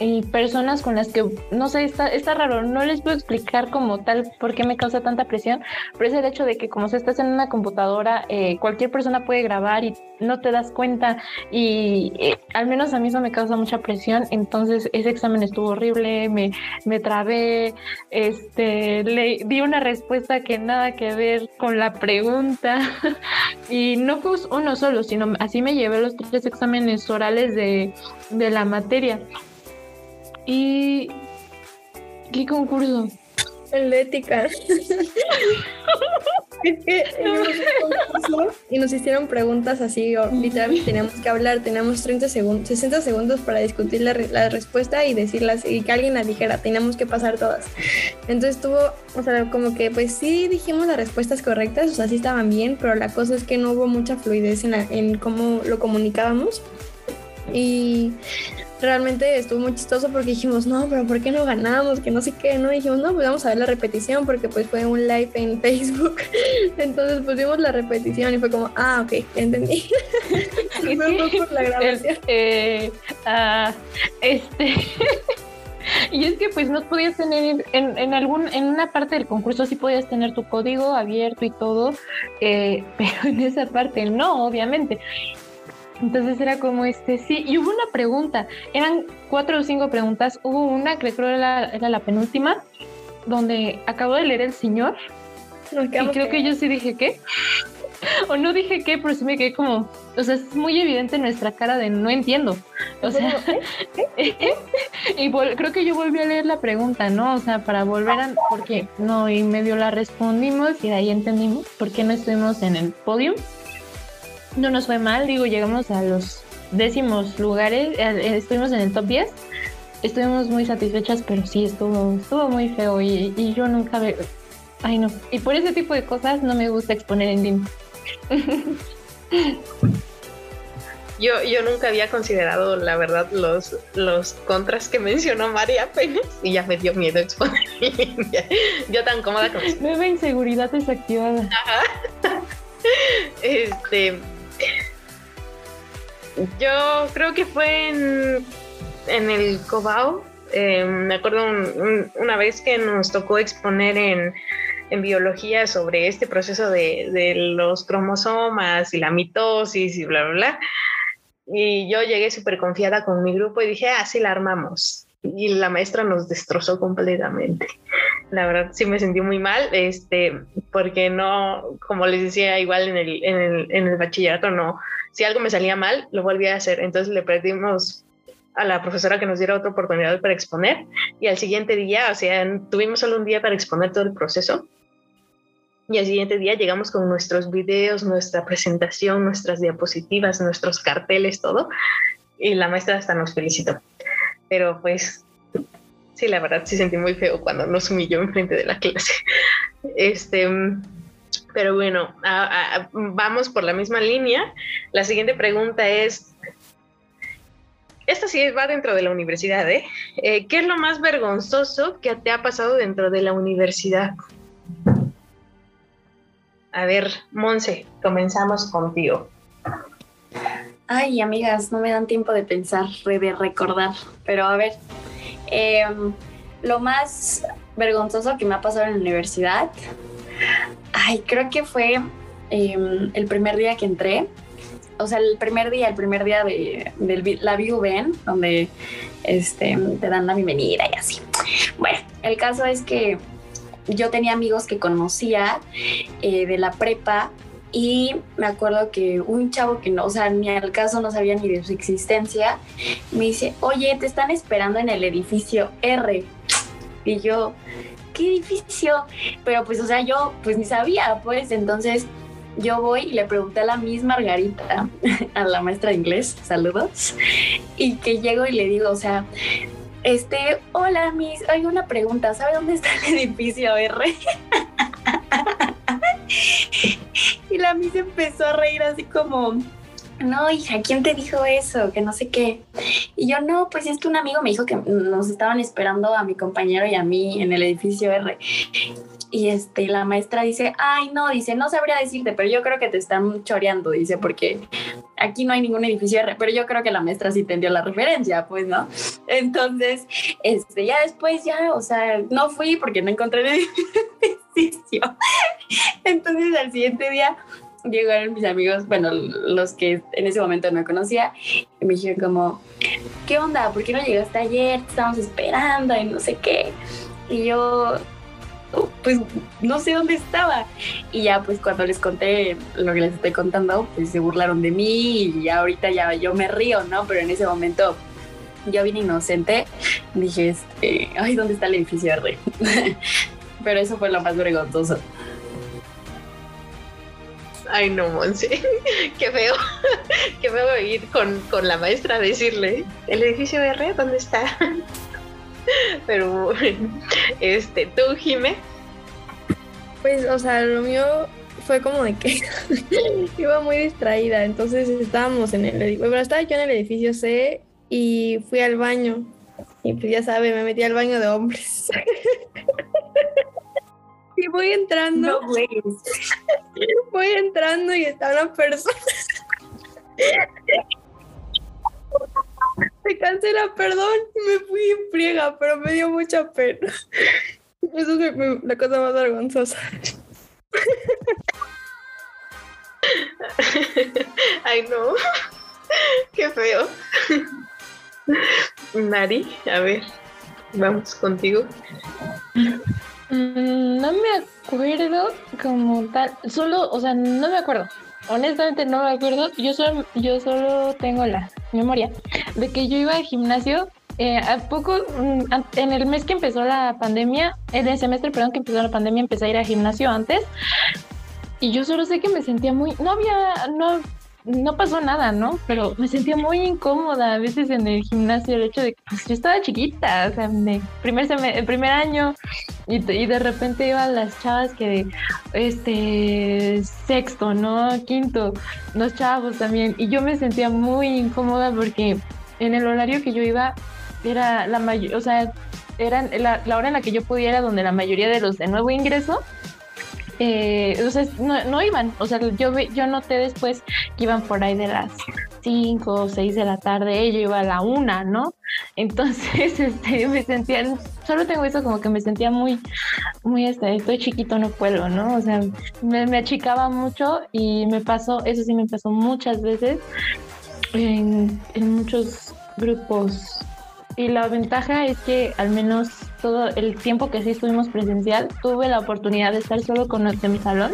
y personas con las que, no sé, está, está raro, no les puedo explicar como tal por qué me causa tanta presión, pero es el hecho de que como se estás en una computadora, eh, cualquier persona puede grabar y no te das cuenta y eh, al menos a mí eso me causa mucha presión, entonces ese examen estuvo horrible, me, me trabé, este, le di una respuesta que nada que ver con la pregunta y no fue uno solo, sino así me llevé los tres exámenes orales de, de la materia. ¿Y qué concurso? El de ética. es que y nos hicieron preguntas así, literalmente teníamos que hablar, teníamos 30 segundos, 60 segundos para discutir la, la, respuesta y decirlas y que alguien la dijera, teníamos que pasar todas. Entonces tuvo, o sea, como que pues sí dijimos las respuestas correctas, o sea, sí estaban bien, pero la cosa es que no hubo mucha fluidez en, en cómo lo comunicábamos. Y realmente estuvo muy chistoso porque dijimos, no, pero ¿por qué no ganamos? Que no sé qué, ¿no? dijimos, no, pues vamos a ver la repetición porque pues fue un live en Facebook. Entonces pusimos la repetición y fue como, ah, ok, entendí. y fue por la grabación. Eh, uh, este... y es que pues no podías tener en, en, algún en una parte del concurso sí podías tener tu código abierto y todo eh, pero en esa parte no obviamente entonces era como este, sí, y hubo una pregunta, eran cuatro o cinco preguntas, hubo una que creo era, era la penúltima, donde acabo de leer el señor, y creo que yo sí dije qué, o no dije qué, pero sí me quedé como, o sea, es muy evidente nuestra cara de no entiendo, o sea, y creo que yo volví a leer la pregunta, ¿no? O sea, para volver a, porque no, y medio la respondimos y de ahí entendimos por qué no estuvimos en el podio no nos fue mal, digo, llegamos a los décimos lugares, eh, estuvimos en el top 10, estuvimos muy satisfechas, pero sí, estuvo, estuvo muy feo y, yo nunca veo, ay no, y por ese tipo de cosas no me gusta exponer en DIM. Yo, yo nunca había considerado, la verdad, los, los contras que mencionó María apenas y ya me dio miedo exponer. yo tan cómoda con. Nueva inseguridad desactivada. Este, yo creo que fue en, en el Cobao. Eh, me acuerdo una vez que nos tocó exponer en, en biología sobre este proceso de, de, los cromosomas y la mitosis y bla, bla, bla. Y yo llegué súper confiada con mi grupo y dije, así ah, la armamos. Y la maestra nos destrozó completamente. La verdad sí me sentí muy mal, este, porque no, como les decía, igual en el, en el, en el bachillerato no, si algo me salía mal, lo volví a hacer. Entonces le pedimos a la profesora que nos diera otra oportunidad para exponer y al siguiente día, o sea, tuvimos solo un día para exponer todo el proceso y al siguiente día llegamos con nuestros videos, nuestra presentación, nuestras diapositivas, nuestros carteles, todo y la maestra hasta nos felicitó. Pero pues sí, la verdad sí sentí muy feo cuando nos humilló en frente de la clase. Este, pero bueno, vamos por la misma línea. La siguiente pregunta es, esta sí va dentro de la universidad, ¿eh? ¿eh? ¿Qué es lo más vergonzoso que te ha pasado dentro de la universidad? A ver, Monse, comenzamos contigo. Ay, amigas, no me dan tiempo de pensar, de recordar, pero a ver, em, lo más vergonzoso que me ha pasado en la universidad, Ay, creo que fue em, el primer día que entré. O sea, el primer día, el primer día de, la VUBEN, donde este, te dan la bienvenida y así. Bueno, el caso es que yo tenía amigos que conocía eh, de la prepa y me acuerdo que un chavo que no, o sea, ni al caso no sabía ni de su existencia, me dice, oye, te están esperando en el edificio R. Y yo, ¿qué edificio? Pero pues, o sea, yo pues ni sabía, pues, entonces yo voy y le pregunté a la misma Margarita, a la maestra de inglés, saludos, y que llego y le digo, o sea, este, hola, Miss, hay una pregunta, ¿sabe dónde está el edificio R? y la Miss empezó a reír así como, no, hija, ¿quién te dijo eso? Que no sé qué. Y yo, no, pues es que un amigo me dijo que nos estaban esperando a mi compañero y a mí en el edificio R. Y este, la maestra dice, ay, no, dice, no sabría decirte, pero yo creo que te están choreando, dice, porque aquí no hay ningún edificio pero yo creo que la maestra sí tendió la referencia, pues, ¿no? Entonces, este, ya después, ya, o sea, no fui porque no encontré el edificio. Entonces, al siguiente día, llegaron mis amigos, bueno, los que en ese momento no conocía, y me dijeron como, ¿qué onda? ¿Por qué no llegaste ayer? Te estábamos esperando y no sé qué. Y yo, pues no sé dónde estaba. Y ya pues cuando les conté lo que les estoy contando, pues se burlaron de mí y ya ahorita ya yo me río, ¿no? Pero en ese momento yo vine inocente, dije, este, ay, ¿dónde está el edificio R? Pero eso fue lo más vergonzoso. Ay, no, Monse. Qué feo. Qué feo ir con, con la maestra a decirle, ¿el edificio R dónde está? Pero, este, tú, Jime. Pues, o sea, lo mío fue como de que iba muy distraída. Entonces estábamos en el edificio. Bueno, estaba yo en el edificio C y fui al baño. Y pues ya sabe, me metí al baño de hombres. y voy entrando. No. Voy entrando y está una persona. Me cancela, perdón, me fui en friega, pero me dio mucha pena. Eso es mi- la cosa más vergonzosa. Ay, no. Qué feo. Nari, a ver, vamos contigo. Mm, No me acuerdo como tal, solo, o sea, no me acuerdo. Honestamente no me acuerdo. Yo solo, yo solo tengo la memoria de que yo iba al gimnasio. eh, a poco, mm, en el mes que empezó la pandemia, en el semestre, perdón, que empezó la pandemia, empecé a ir al gimnasio antes. Y yo solo sé que me sentía muy, no había, no, no pasó nada, ¿no? Pero me sentía muy incómoda a veces en el gimnasio, el hecho de que pues, yo estaba chiquita, o sea, de primer, el primer año, y, y de repente iban las chavas que, este, sexto, ¿no? Quinto, los chavos también. Y yo me sentía muy incómoda porque en el horario que yo iba era la mayor, o sea, eran la, hora en la que yo podía era donde la mayoría de los de nuevo ingreso eh, no, no iban, o sea, yo, yo noté después que iban por ahí de las 5 o 6 de la tarde, ella iba a la una, ¿no? Entonces, este, me sentía, solo tengo eso como que me sentía muy, muy, este, estoy chiquito, no puedo, ¿no? O sea, me, achicaba mucho y me pasó, eso sí me pasó muchas veces en muchos grupos. Y la ventaja es que al menos todo el tiempo que sí estuvimos presencial, tuve la oportunidad de estar solo con los de mi salón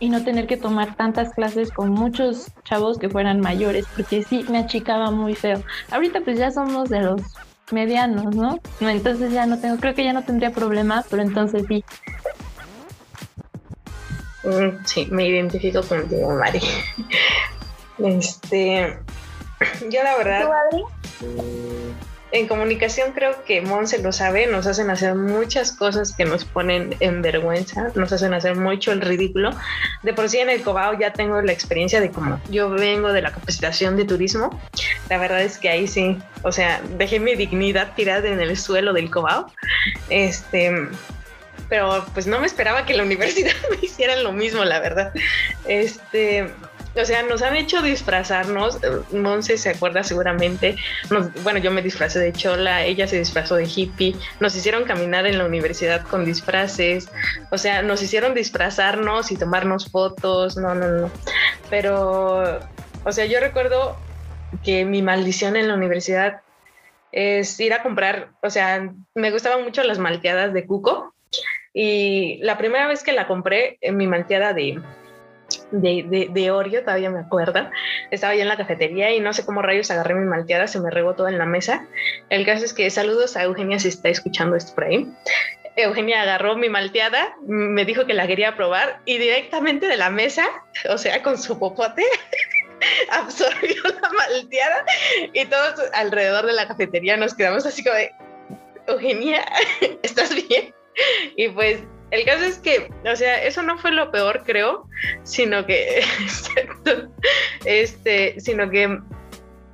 y no tener que tomar tantas clases con muchos chavos que fueran mayores, porque sí me achicaba muy feo. Ahorita pues ya somos de los medianos, ¿no? Entonces ya no tengo, creo que ya no tendría problema, pero entonces sí. Mm, Sí, me identifico contigo, Mari. Este, yo la verdad, en comunicación creo que Monse lo sabe, nos hacen hacer muchas cosas que nos ponen en vergüenza, nos hacen hacer mucho el ridículo. De por sí en el Cobao ya tengo la experiencia de como yo vengo de la capacitación de turismo. La verdad es que ahí sí, o sea, dejé mi dignidad tirada en el suelo del Cobao. Este, pero pues no me esperaba que la universidad me hicieran lo mismo, la verdad. Este, o sea, nos han hecho disfrazarnos. eh, Monse se acuerda seguramente. Bueno, yo me disfracé de chola, ella se disfrazó de hippie. Nos hicieron caminar en la universidad con disfraces. O sea, nos hicieron disfrazarnos y tomarnos fotos. No, no, no. Pero, o sea, yo recuerdo que mi maldición en la universidad es ir a comprar. O sea, me gustaban mucho las malteadas de Cuco. Y la primera vez que la compré, en mi malteada de, de, de, de, Oreo, todavía me acuerdo. Estaba yo en la cafetería y no sé cómo rayos agarré mi malteada, se me todo en la mesa. El caso es que saludos a Eugenia si está escuchando esto por ahí. Eugenia agarró mi malteada, me dijo que la quería probar y directamente de la mesa, o sea, con su popote, absorbió la malteada y todos alrededor de la cafetería nos quedamos así como de, Eugenia, ¿estás bien? Y pues el caso es que, o sea, eso no fue lo peor, creo, sino que, este, sino que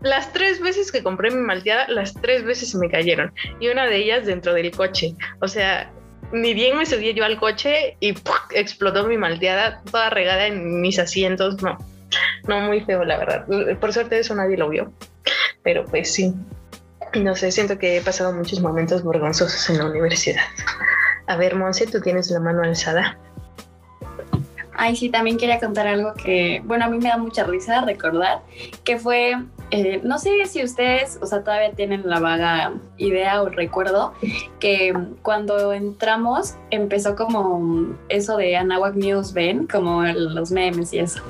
las tres veces que compré mi malteada, las tres veces me cayeron. Y una de ellas dentro del coche. O sea, ni bien me subí yo al coche y explotó mi malteada toda regada en mis asientos. No, no, muy feo, la verdad. Por suerte eso nadie lo vio. Pero pues sí. No sé, siento que he pasado muchos momentos vergonzosos en la universidad. A ver, Monse, tú tienes la mano alzada. Ay, sí, también quería contar algo que, bueno, a mí me da mucha risa recordar, que fue, eh, no sé si ustedes, o sea, todavía tienen la vaga idea o recuerdo, que cuando entramos empezó como eso de Anahuac News Ven, como los memes y eso.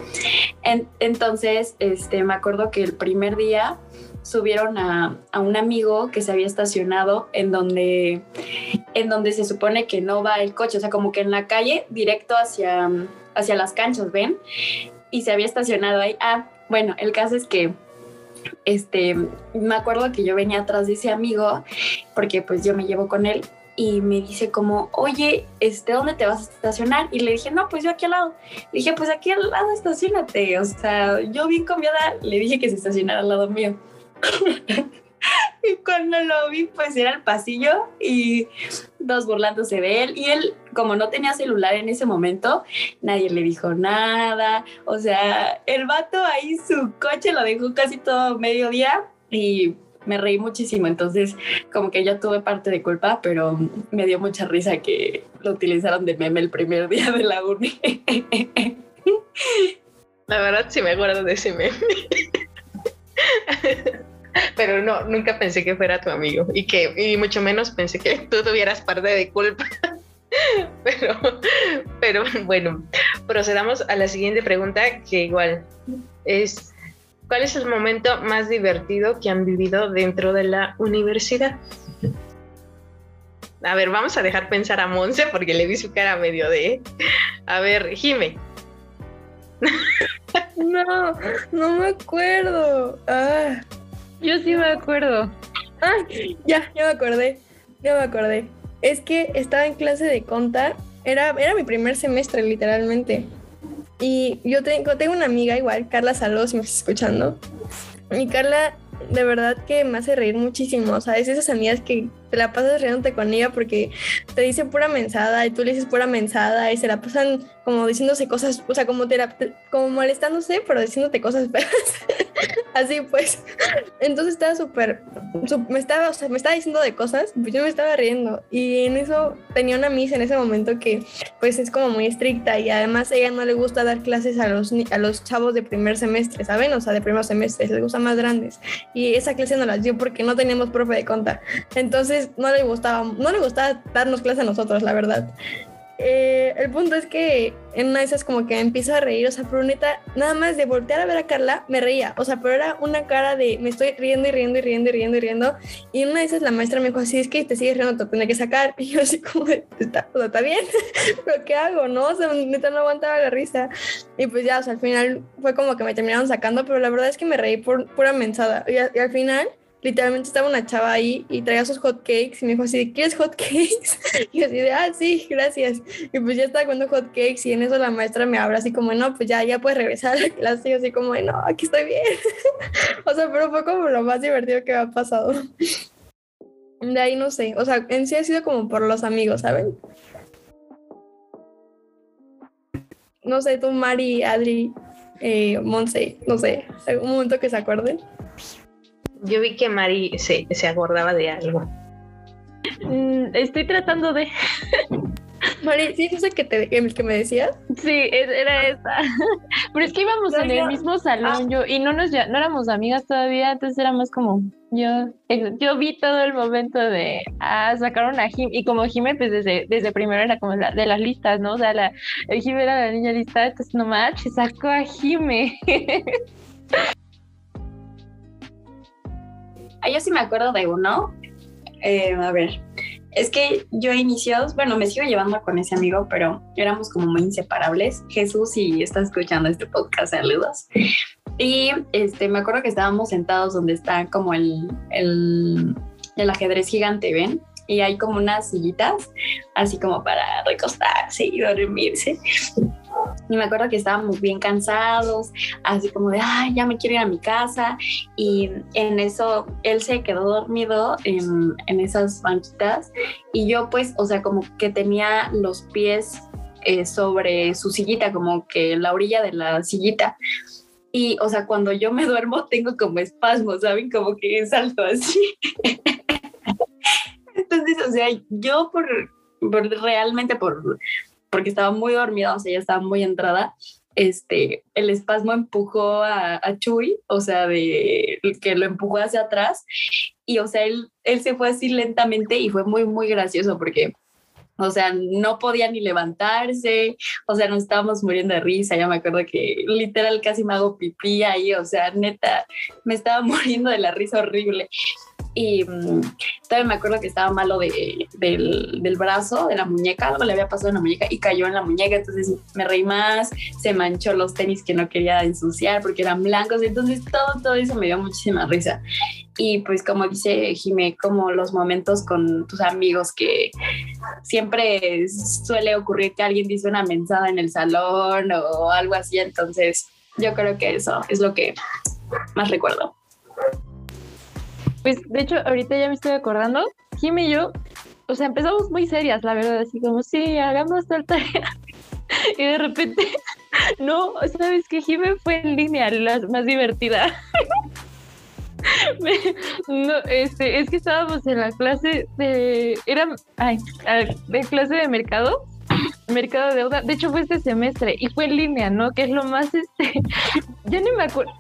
entonces, este, me acuerdo que el primer día subieron a, a, un amigo que se había estacionado en donde, en donde se supone que no va el coche, o sea, como que en la calle directo hacia hacia las canchas, ¿ven? Y se había estacionado ahí. Ah, bueno, el caso es que este, me acuerdo que yo venía atrás de ese amigo, porque pues yo me llevo con él, y me dice como, oye, este, ¿dónde te vas a estacionar? Y le dije, no, pues yo aquí al lado. Le dije, pues aquí al lado estacionate. O sea, yo bien confiada le dije que se estacionara al lado mío. y cuando lo vi, pues era el pasillo y dos burlándose de él. Y él, como no tenía celular en ese momento, nadie le dijo nada. O sea, el vato ahí su coche lo dejó casi todo mediodía y me reí muchísimo. Entonces, como que yo tuve parte de culpa, pero me dio mucha risa que lo utilizaron de meme el primer día de la uni. La verdad, sí me acuerdo de ese meme. pero no, nunca pensé que fuera tu amigo y que, y mucho menos pensé que tú tuvieras parte de culpa. pero, pero bueno, procedamos a la siguiente pregunta que igual es, ¿cuál es el momento más divertido que han vivido dentro de la universidad? A ver, vamos a dejar pensar a Monse porque le vi su cara medio de... A ver, Jime. No, no me acuerdo. Ah. Yo sí me acuerdo. Ah, ya, ya me acordé. Ya me acordé. Es que estaba en clase de conta. Era, era mi primer semestre, literalmente. Y yo tengo, tengo una amiga igual, Carla Salos, si me estás escuchando. Y Carla, de verdad que me hace reír muchísimo. O sea, es esas amigas que te la pasas riéndote con ella porque te dice pura mensada y tú le dices pura mensada y se la pasan como diciéndose cosas, o sea, como, como molestándose, pero diciéndote cosas feas. Así pues. Entonces estaba súper, me estaba, o sea, me estaba diciendo de cosas, pues yo me estaba riendo. Y en eso tenía una misa en ese momento que pues es como muy estricta y además a ella no le gusta dar clases a los, a los chavos de primer semestre, ¿saben? O sea, de primer semestre, les gusta más grandes. Y esa clase no las dio porque no teníamos profe de conta. Entonces no le gustaba, no le gustaba darnos clases a nosotros, la verdad. Eh, el punto es que en una de esas como que empiezo a reír, o sea, pero neta, nada más de voltear a ver a Carla, me reía, o sea, pero era una cara de me estoy riendo y riendo y riendo y riendo y riendo, y en una de esas la maestra me dijo así, es que te sigues riendo, te tendré que sacar, y yo así como, está, o sea, está bien, pero ¿qué hago, no? O sea, neta no aguantaba la risa, y pues ya, o sea, al final fue como que me terminaron sacando, pero la verdad es que me reí por pura mensada, y al final literalmente estaba una chava ahí y traía sus hot cakes y me dijo así, ¿quieres hot cakes? Y así de, ah, sí, gracias. Y pues ya estaba comiendo hot cakes y en eso la maestra me habla así como, no, pues ya, ya puedes regresar a la clase. Y así como, no, aquí estoy bien. o sea, pero fue como lo más divertido que me ha pasado. De ahí no sé, o sea, en sí ha sido como por los amigos, ¿saben? No sé, tú, Mari, Adri, eh, Monse, no sé, algún momento que se acuerden. Yo vi que Mari se, se acordaba de algo. Mm, estoy tratando de. Mari, ¿sí es esa que, te, que me decías? Sí, era esa. Pero es que íbamos en el mismo salón yo y no nos ya, no éramos amigas todavía, entonces era más como yo yo vi todo el momento de ah, sacaron a Jim y como Jim pues desde, desde primero era como la, de las listas, ¿no? O sea, la, Jim era la niña lista, entonces no manches, sacó a Jime. ah, yo sí me acuerdo de uno. Eh, a ver, es que yo inicios, bueno, me sigo llevando con ese amigo, pero éramos como muy inseparables. Jesús, si estás escuchando este podcast, saludos. Y este, me acuerdo que estábamos sentados donde está como el, el, el ajedrez gigante, ¿ven? Y hay como unas sillitas, así como para recostarse y dormirse. Y me acuerdo que estábamos bien cansados, así como de, ay, ya me quiero ir a mi casa. Y en eso él se quedó dormido en, en esas banquitas. Y yo pues, o sea, como que tenía los pies eh, sobre su sillita, como que la orilla de la sillita. Y, o sea, cuando yo me duermo tengo como espasmos, ¿saben? Como que salto así. Entonces, o sea, yo por, realmente por porque estaba muy dormida, o sea, ya estaba muy entrada, este, el espasmo empujó a, a, Chuy, o sea, de que lo empujó hacia atrás, y o sea, él, él se fue así lentamente y fue muy, muy gracioso porque, o sea, no podía ni levantarse, o sea, nos estábamos muriendo de risa, ya me acuerdo que literal casi me hago pipí ahí, o sea, neta, me estaba muriendo de la risa horrible y mm, todavía me acuerdo que estaba malo de, del, del, brazo, de la muñeca, algo le había pasado en la muñeca y cayó en la muñeca, entonces me reí más, se manchó los tenis que no quería ensuciar porque eran blancos, entonces todo, todo eso me dio muchísima risa. Y pues como dice Jimé, como los momentos con tus amigos que siempre suele ocurrir que alguien dice una mensada en el salón o algo así, entonces yo creo que eso es lo que más recuerdo. Pues de hecho, ahorita ya me estoy acordando, Jim y yo, o sea, empezamos muy serias, la verdad, así como, sí, hagamos tal tarea. y de repente, no, ¿sabes qué? Jimmy fue en línea, la más divertida. no, este, es que estábamos en la clase de, era, ay, de clase de mercado mercado de deuda. De hecho, fue este semestre y fue en línea, ¿no? Que es lo más, este, ya ni me acuerdo.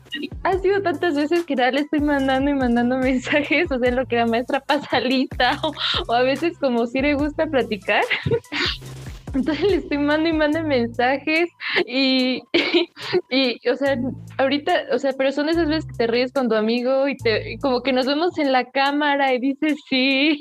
Ha sido tantas veces que ya le estoy mandando y mandando mensajes, o sea, lo que la maestra pasa lista, o, a veces como si le gusta platicar. Entonces le estoy mandando y mandando mensajes y, y, o sea, ahorita, o sea, pero son esas veces que te ríes con tu amigo y te, como que nos vemos en la cámara y dices sí,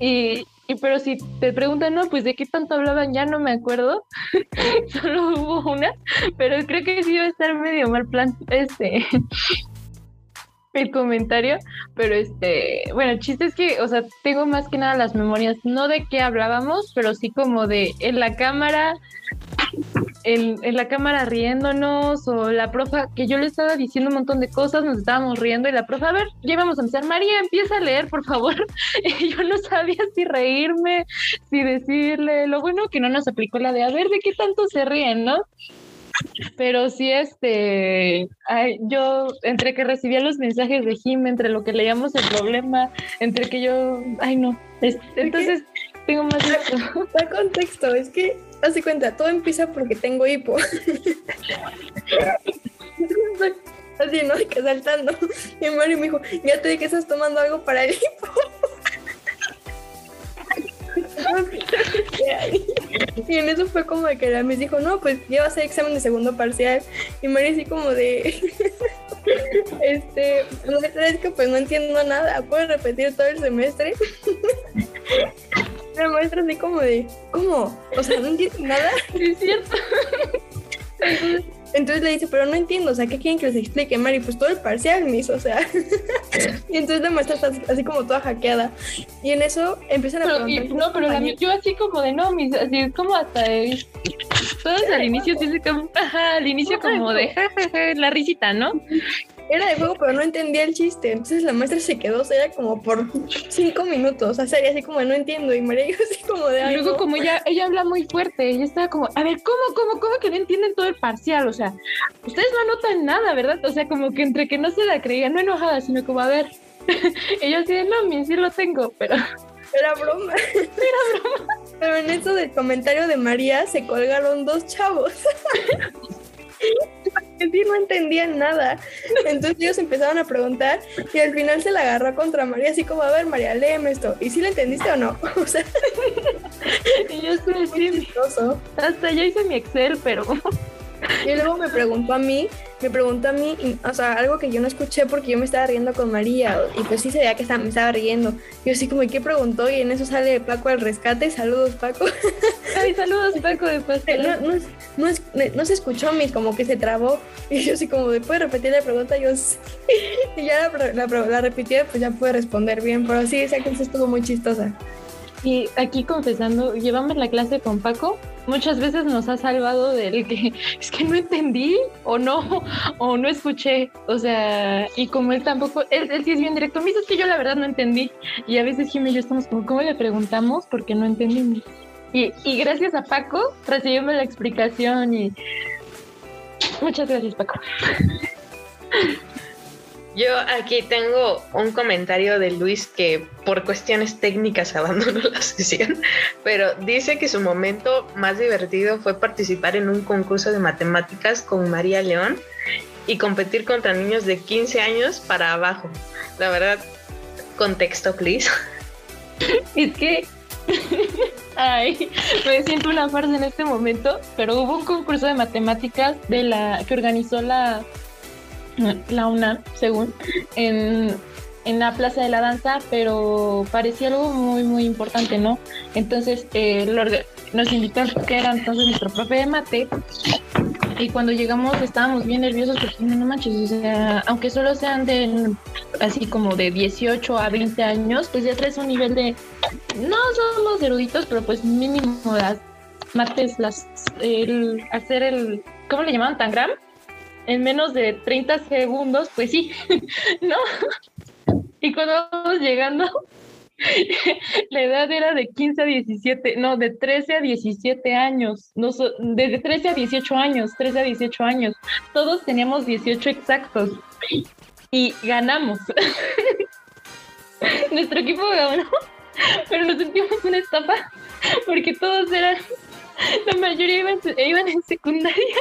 y, y pero si te preguntan, no, pues de qué tanto hablaban, ya no me acuerdo. Solo hubo una, pero creo que sí iba a estar medio mal plan este el comentario, pero este, bueno, el chiste es que, o sea, tengo más que nada las memorias, no de qué hablábamos, pero sí como de en la cámara, en, en, la cámara riéndonos, o la profa, que yo le estaba diciendo un montón de cosas, nos estábamos riendo, y la profa, a ver, ya íbamos a empezar, María, empieza a leer, por favor. Y yo no sabía si reírme, si decirle, lo bueno que no nos aplicó la de, a ver, ¿de qué tanto se ríen, no? Pero sí, este, yo entre que recibía los mensajes de Jim, entre lo que leíamos el problema, entre que yo, ay no, entonces tengo más Da contexto, es que, hace cuenta, todo empieza porque tengo hipo. Así, ¿no? Que saltando. Y Mario me dijo, ya te dije que estás tomando algo para el hipo. y en eso fue como de que la me dijo, no, pues ya a hacer examen de segundo parcial. Y María así como de, este, es que pues no entiendo nada, ¿puedo repetir todo el semestre? La maestra así como de, ¿cómo? O sea, no entiendo nada. Es cierto. Entonces le dice, pero no entiendo, o sea, ¿qué quieren que les explique, Mari? Pues todo el parcial, mis, o sea. y entonces la maestra está así como toda hackeada. Y en eso empiezan a preguntar. no, pero la, yo así como de no, mis, así como hasta. todos al inicio, como, ajá, al inicio como de jajaja, la risita, ¿no? Era de juego, pero no entendía el chiste. Entonces la maestra se quedó seria como por cinco minutos. O sea, así como no entiendo. Y María yo así como de algo. Luego, como ella, ella habla muy fuerte, ella estaba como, a ver, ¿cómo, cómo, cómo que no entienden todo el parcial? O sea, ustedes no anotan nada, ¿verdad? O sea, como que entre que no se la creía, no enojada, sino como, a ver. y yo así de, no, mi sí lo tengo, pero. Era broma. Era broma. Pero en eso del comentario de María se colgaron dos chavos. no entendían nada. Entonces ellos empezaron a preguntar y al final se la agarró contra María, así como, a ver, María, léeme esto. ¿Y si le entendiste o no? O sea, Y yo estoy chistoso. hasta yo hice mi Excel, pero Y luego me preguntó a mí, me preguntó a mí, y, o sea, algo que yo no escuché porque yo me estaba riendo con María, y pues sí se veía que estaba, me estaba riendo. Yo así como, ¿y ¿qué preguntó? Y en eso sale Paco al rescate, saludos Paco. ay, saludos Paco de No, pastel. no, no, es- no se escuchó mis, como que se trabó. Y yo así como, ¿puede repetir la pregunta? Yo sí. Y ya la, la, repitió, pues ya pude responder bien, pero sí, esa clase estuvo muy chistosa. Y aquí confesando, llevamos la clase con Paco, muchas veces nos ha salvado del que es que no entendí o no, o no escuché. O sea, y como él tampoco, él, él sí es bien directo, me dice "Es que yo la verdad no entendí. Y a veces Jimmy y yo estamos como, ¿cómo le preguntamos? Porque no entendimos. Y, y gracias a Paco recibimos la explicación y muchas gracias Paco. Yo aquí tengo un comentario de Luis que por cuestiones técnicas abandonó la sesión, pero dice que su momento más divertido fue participar en un concurso de matemáticas con María León y competir contra niños de 15 años para abajo. La verdad, contexto, please. Es que. Ay, me siento una farsa en este momento, pero hubo un concurso de matemáticas de la que organizó la, la UNAM, según, en, en la Plaza de la Danza, pero parecía algo muy, muy importante, ¿no? Entonces, eh, nos invitó, que era entonces nuestro profe de mate, y cuando llegamos estábamos bien nerviosos porque no manches, o sea, aunque solo sean de así como de 18 a 20 años, pues ya traes un nivel de no somos eruditos, pero pues mínimo las mates, las el hacer el ¿cómo le llamaban? tangram en menos de 30 segundos, pues sí, ¿no? Y cuando vamos llegando la edad era de 15 a 17, no, de 13 a 17 años, no, de 13 a 18 años, 13 a 18 años. Todos teníamos 18 exactos y ganamos. Nuestro equipo ganó, pero nos sentimos una estafa porque todos eran, la mayoría iban, iban en secundaria.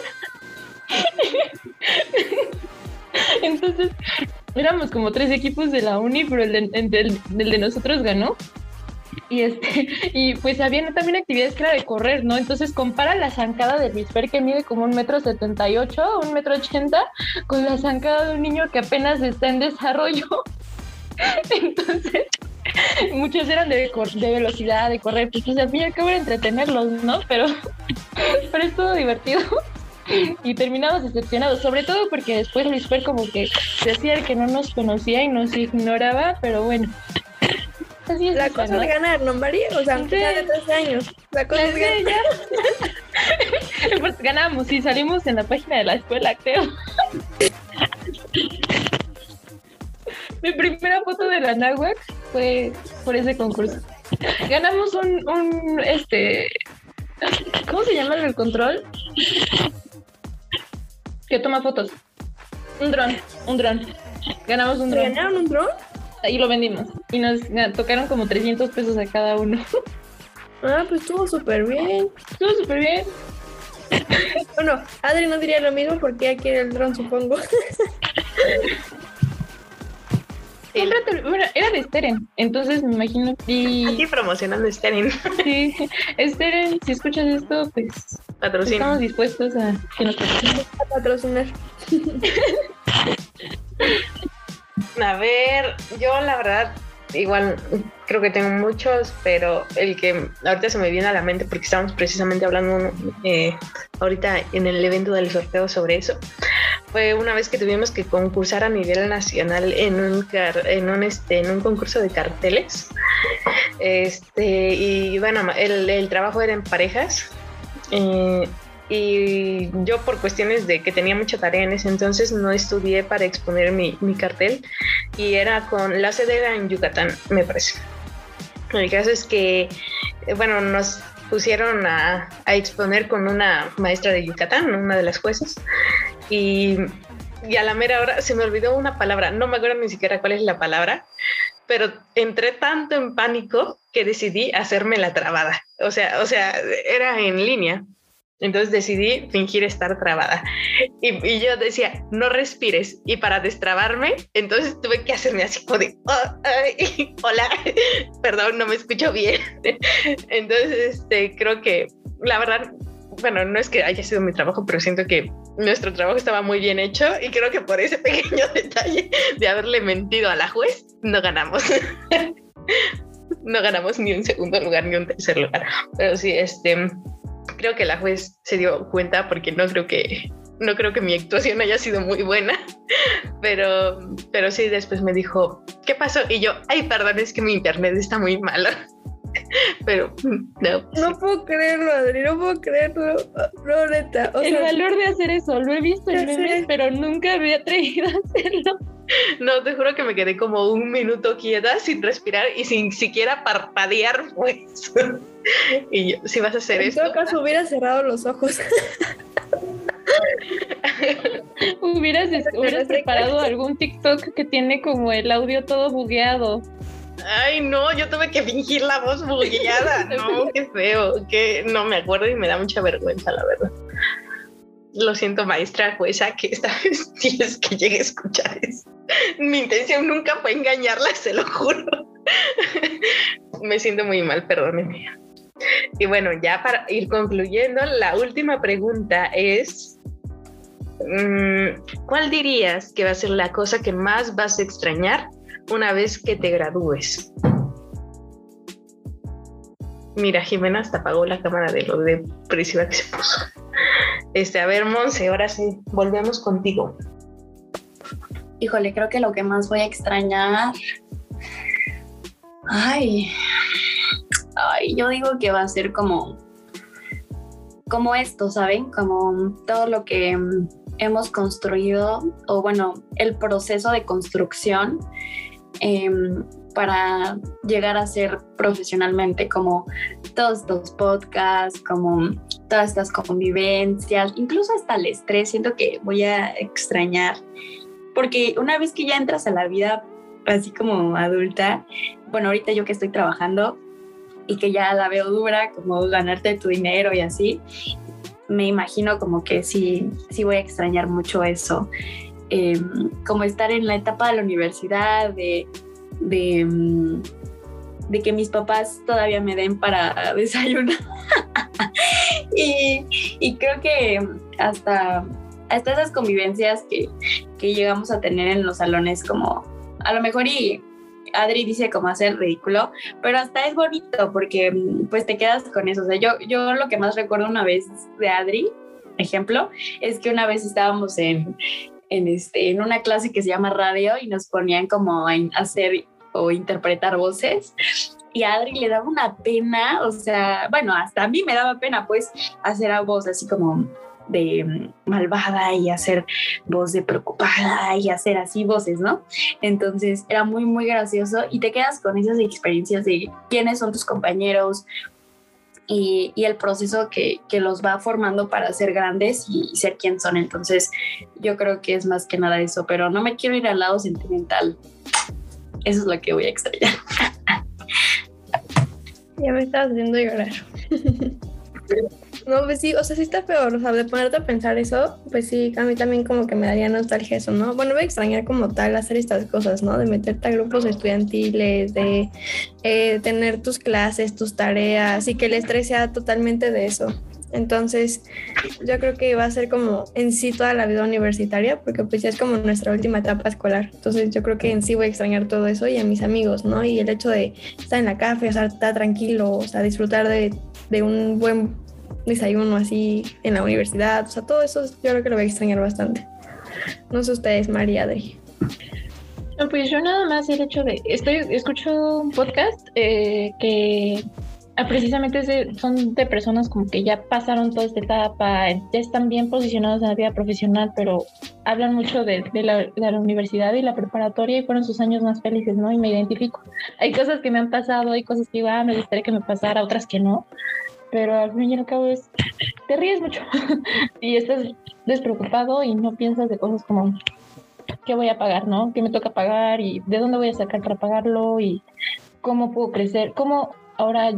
Entonces, éramos como tres equipos de la uni, pero el de, de nosotros ganó. Y este, y pues había también actividades que era de correr, ¿no? Entonces compara la zancada de Luis Fer que mide como un metro setenta y ocho, un metro ochenta, con la zancada de un niño que apenas está en desarrollo. Entonces, muchos eran de, de velocidad, de correr, pues, pues al fin y al cabo era entretenerlos, ¿no? Pero, pero es todo divertido. Y terminamos decepcionados, sobre todo porque después Luis Fer como que se hacía el que no nos conocía y nos ignoraba, pero bueno. Así es La cosa es ganar, ¿no, María? O sea, aunque de 13 años. La cosa es ganar. Pues ganamos y salimos en la página de la escuela, creo. Mi primera foto de la náhuac fue por ese concurso. Ganamos un, un este, ¿cómo se llama el control? Que toma fotos. Un dron, un dron. Ganamos un ¿Se dron ganaron un dron? y lo vendimos. Y nos tocaron como 300 pesos a cada uno. Ah, pues estuvo súper bien. Estuvo súper bien. Bueno, Adri no diría lo mismo porque ella quiere el dron, supongo. El- Cómprate- bueno, era de Steren, entonces me imagino. Y Aquí promocionando Steren, sí, Steren, si escuchas esto, pues patrocinio. estamos dispuestos a que nos patrocinen. A patrocinar. A ver, yo la verdad, igual creo que tengo muchos, pero el que ahorita se me viene a la mente porque estamos precisamente hablando eh, ahorita en el evento del sorteo sobre eso, fue una vez que tuvimos que concursar a nivel nacional en un, en un, este, en un concurso de carteles. Este, y bueno, el, el trabajo era en parejas. eh, y yo por cuestiones de que tenía mucha tarea en ese entonces no estudié para exponer mi, mi cartel y era con la sede era en Yucatán, me parece. El caso es que, bueno, nos pusieron a, a exponer con una maestra de Yucatán, una de las jueces, y, y a la mera hora se me olvidó una palabra, no me acuerdo ni siquiera cuál es la palabra, pero entré tanto en pánico que decidí hacerme la trabada. O sea, o sea, era en línea. Entonces decidí fingir estar trabada. Y, yo decía, no respires. Y para destrabarme, entonces tuve que hacerme así como de, oh, hola, perdón, no me escucho bien. Entonces, este, creo que la verdad, bueno, no es que haya sido mi trabajo, pero siento que nuestro trabajo estaba muy bien hecho y creo que por ese pequeño detalle de haberle mentido a la juez, no ganamos. no ganamos ni un segundo lugar ni un tercer lugar. Pero sí, este, creo que la juez se dio cuenta porque no creo que no creo que mi actuación haya sido muy buena, pero, pero sí después me dijo, ¿qué pasó? Y yo, ay, perdón, es que mi internet está muy malo. Pero no. No puedo creerlo, Adri, no puedo creerlo. No, neta. el valor de hacer eso, lo he visto en memes, pero nunca había atrevido a hacerlo. No, te juro que me quedé como un minuto quieta sin respirar y sin siquiera parpadear, pues. y yo, si vas a hacer eso. En todo caso, hubiera cerrado los ojos. hubieras, hubieras preparado algún TikTok que tiene como el audio todo bugueado. Ay, no, yo tuve que fingir la voz bugueada. No, qué feo. Que no me acuerdo y me da mucha vergüenza, la verdad. Lo siento, maestra jueza, que esta vez tienes que llegue a escuchar eso. Mi intención nunca fue engañarla, se lo juro. me siento muy mal, perdónenme. Y bueno, ya para ir concluyendo, la última pregunta es, mm, ¿cuál dirías que va a ser la cosa que más vas a extrañar una vez que te gradúes. Mira, Jimena hasta apagó la cámara de lo depresiva que se puso. Este, a ver, Monse, ahora sí, volvemos contigo. Híjole, creo que lo que más voy a extrañar. Ay. Ay, yo digo que va a ser como. Como esto, ¿saben? Como todo lo que hemos construido, o bueno, el proceso de construcción Em, para llegar a ser profesionalmente como todos estos podcasts, como todas estas convivencias, incluso hasta el estrés, siento que voy a extrañar, porque una vez que ya entras a la vida así como adulta, bueno, ahorita yo que estoy trabajando y que ya la veo dura, como ganarte tu dinero y así, me imagino como que sí, sí voy a extrañar mucho eso. Em, como estar en la etapa de la universidad, de, mm, de, que mis papás todavía me den para desayunar. y, creo que hasta, hasta esas convivencias que, que llegamos a tener en los salones, como a lo mejor y Adri dice como hacer ridículo, pero hasta es bonito porque mm, pues te quedas con eso. O sea, yo, yo lo que más recuerdo una vez de Adri, ejemplo, es que una vez estábamos en, en, este, en una clase que se llama radio y nos ponían como a hacer o interpretar voces. Y a Adri le daba una pena, o sea, bueno, hasta a mí me daba pena pues hacer a voz así como de mm, malvada y hacer voz de preocupada y hacer así voces, ¿no? Entonces era muy, muy gracioso y te quedas con esas experiencias de quiénes son tus compañeros, y, el proceso que, los va formando para ser grandes y, ser quien son. Entonces, yo creo que es más que nada eso, pero no me quiero ir al lado sentimental. Eso es lo que voy a extrañar. Ya me estás haciendo llorar. No, pues sí, o sea, sí está peor, o sea, de ponerte a pensar eso, pues sí, a mí también como que me daría nostalgia eso, ¿no? Bueno, voy a extrañar como tal hacer estas cosas, ¿no? De meterte a grupos estudiantiles, de eh, tener tus clases, tus tareas y que el estrés sea totalmente de eso. Entonces, yo creo que va a ser como en sí toda la vida universitaria, porque pues ya es como nuestra última etapa escolar. Entonces, yo creo que en sí voy a extrañar todo eso y a mis amigos, ¿no? Y el hecho de estar en la café, estar tranquilo, o sea, disfrutar de, de un buen desayuno así en la universidad, o sea, todo eso yo creo que lo voy a extrañar bastante. No sé ustedes, María Adri. Pues yo nada más el hecho de, estoy, escucho un podcast eh, que precisamente son de personas como que ya pasaron toda esta etapa, ya están bien posicionados en la vida profesional, pero hablan mucho de, la, la, universidad y la preparatoria y fueron sus años más felices, ¿no? Y me identifico. Hay cosas que me han pasado, hay cosas que iba, ah, me gustaría que me pasara, otras que no, pero al fin y al cabo es, te ríes mucho y estás despreocupado y no piensas de cosas como, qué voy a pagar, ¿no? ¿Qué me toca pagar y de dónde voy a sacar para pagarlo y cómo puedo crecer? ¿Cómo ahora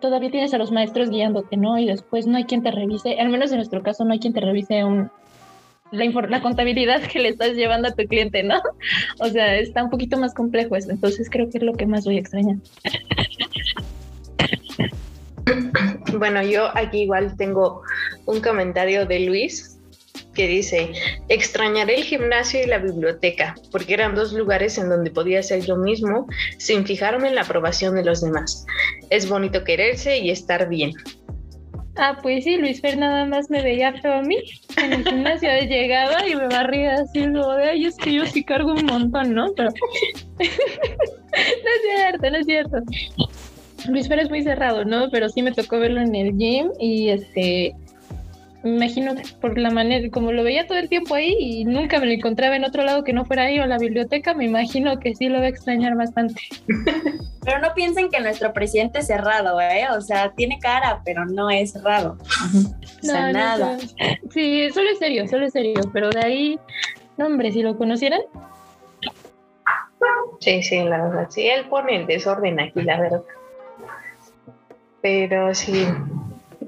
todavía tienes a los maestros guiándote, ¿no? Y después no hay quien te revise, al menos en nuestro caso no hay quien te revise un, la, la, contabilidad que le estás llevando a tu cliente, ¿no? O sea, está un poquito más complejo eso, entonces creo que es lo que más voy a extrañar. Bueno, yo aquí igual tengo un comentario de Luis que dice, extrañaré el gimnasio y la biblioteca, porque eran dos lugares en donde podía ser yo mismo sin fijarme en la aprobación de los demás. Es bonito quererse y estar bien. Ah, pues sí, Luis Fer nada más me veía a mí. En el gimnasio llegaba y me barría así, de ay, es que yo sí cargo un montón, ¿no? Pero no es cierto, no es cierto. Luis Fer es muy cerrado, ¿no? Pero sí me tocó verlo en el gym y este me imagino por la manera, como lo veía todo el tiempo ahí y nunca me lo encontraba en otro lado que no fuera ahí o la biblioteca, me imagino que sí lo va a extrañar bastante. Pero no piensen que nuestro presidente es cerrado, ¿eh? O sea, tiene cara, pero no es cerrado. O sea, nada. sí, solo es serio, solo es serio, pero de ahí, no, hombre, si lo conocieran. Sí, sí, la verdad, sí, él pone el desorden aquí, la verdad. Pero sí,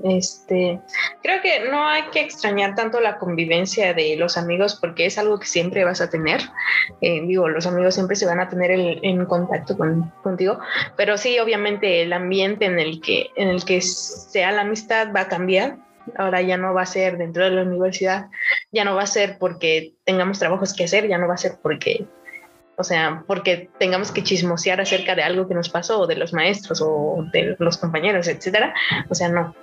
este, creo que no hay que extrañar tanto la convivencia de los amigos porque es algo que siempre vas a tener. Eh, digo, los amigos siempre se van a tener en contacto con, contigo, pero sí, obviamente el ambiente en el que en el que sea la amistad va a cambiar. Ahora ya no va a ser dentro de la universidad, ya no va a ser porque tengamos trabajos que hacer, ya no va a ser porque o sea, porque tengamos que chismosear acerca de algo que nos pasó, o de los maestros, o de los compañeros, etcétera. O sea, no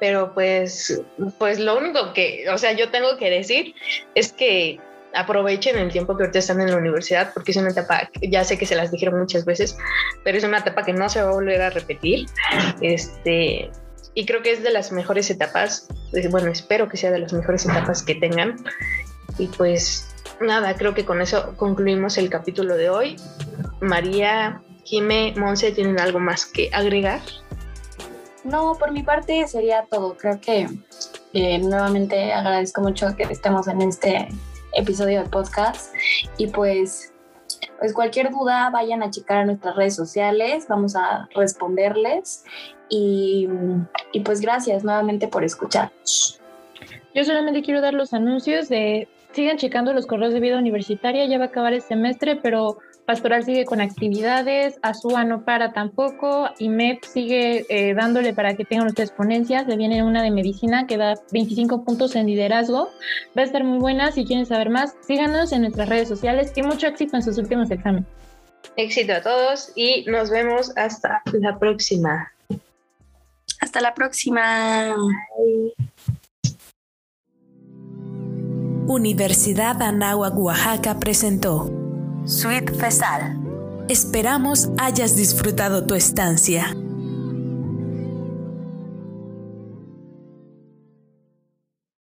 pero pues, pues lo único que, o sea, yo tengo que decir es que aprovechen el tiempo que ahorita están en la universidad, porque es una etapa, ya sé que se las dijeron muchas veces, pero es una etapa que no se va a volver a repetir. Este, y creo que es de las mejores etapas, pues, bueno, espero que sea de las mejores etapas que tengan. Y pues nada, creo que con eso concluimos el capítulo de hoy. María, Jime, Monse, ¿tienen algo más que agregar? No, por mi parte sería todo. Creo que eh, nuevamente agradezco mucho que estemos en este episodio de podcast y pues pues cualquier duda vayan a checar a nuestras redes sociales, vamos a responderles y, y, pues gracias nuevamente por escuchar. Yo solamente quiero dar los anuncios de sigan checando los correos de vida universitaria, ya va a acabar el semestre, pero Pastoral sigue con actividades, Azúa no para tampoco, IMEP sigue eh, dándole para que tengan ustedes ponencias, le viene una de medicina que da 25 puntos en liderazgo, va a estar muy buena, si quieren saber más, síganos en nuestras redes sociales y mucho éxito en sus últimos exámenes. Éxito a todos y nos vemos hasta la próxima. Hasta la próxima. Universidad Anáhuac, Oaxaca presentó Sweet Fesal. Esperamos hayas disfrutado tu estancia.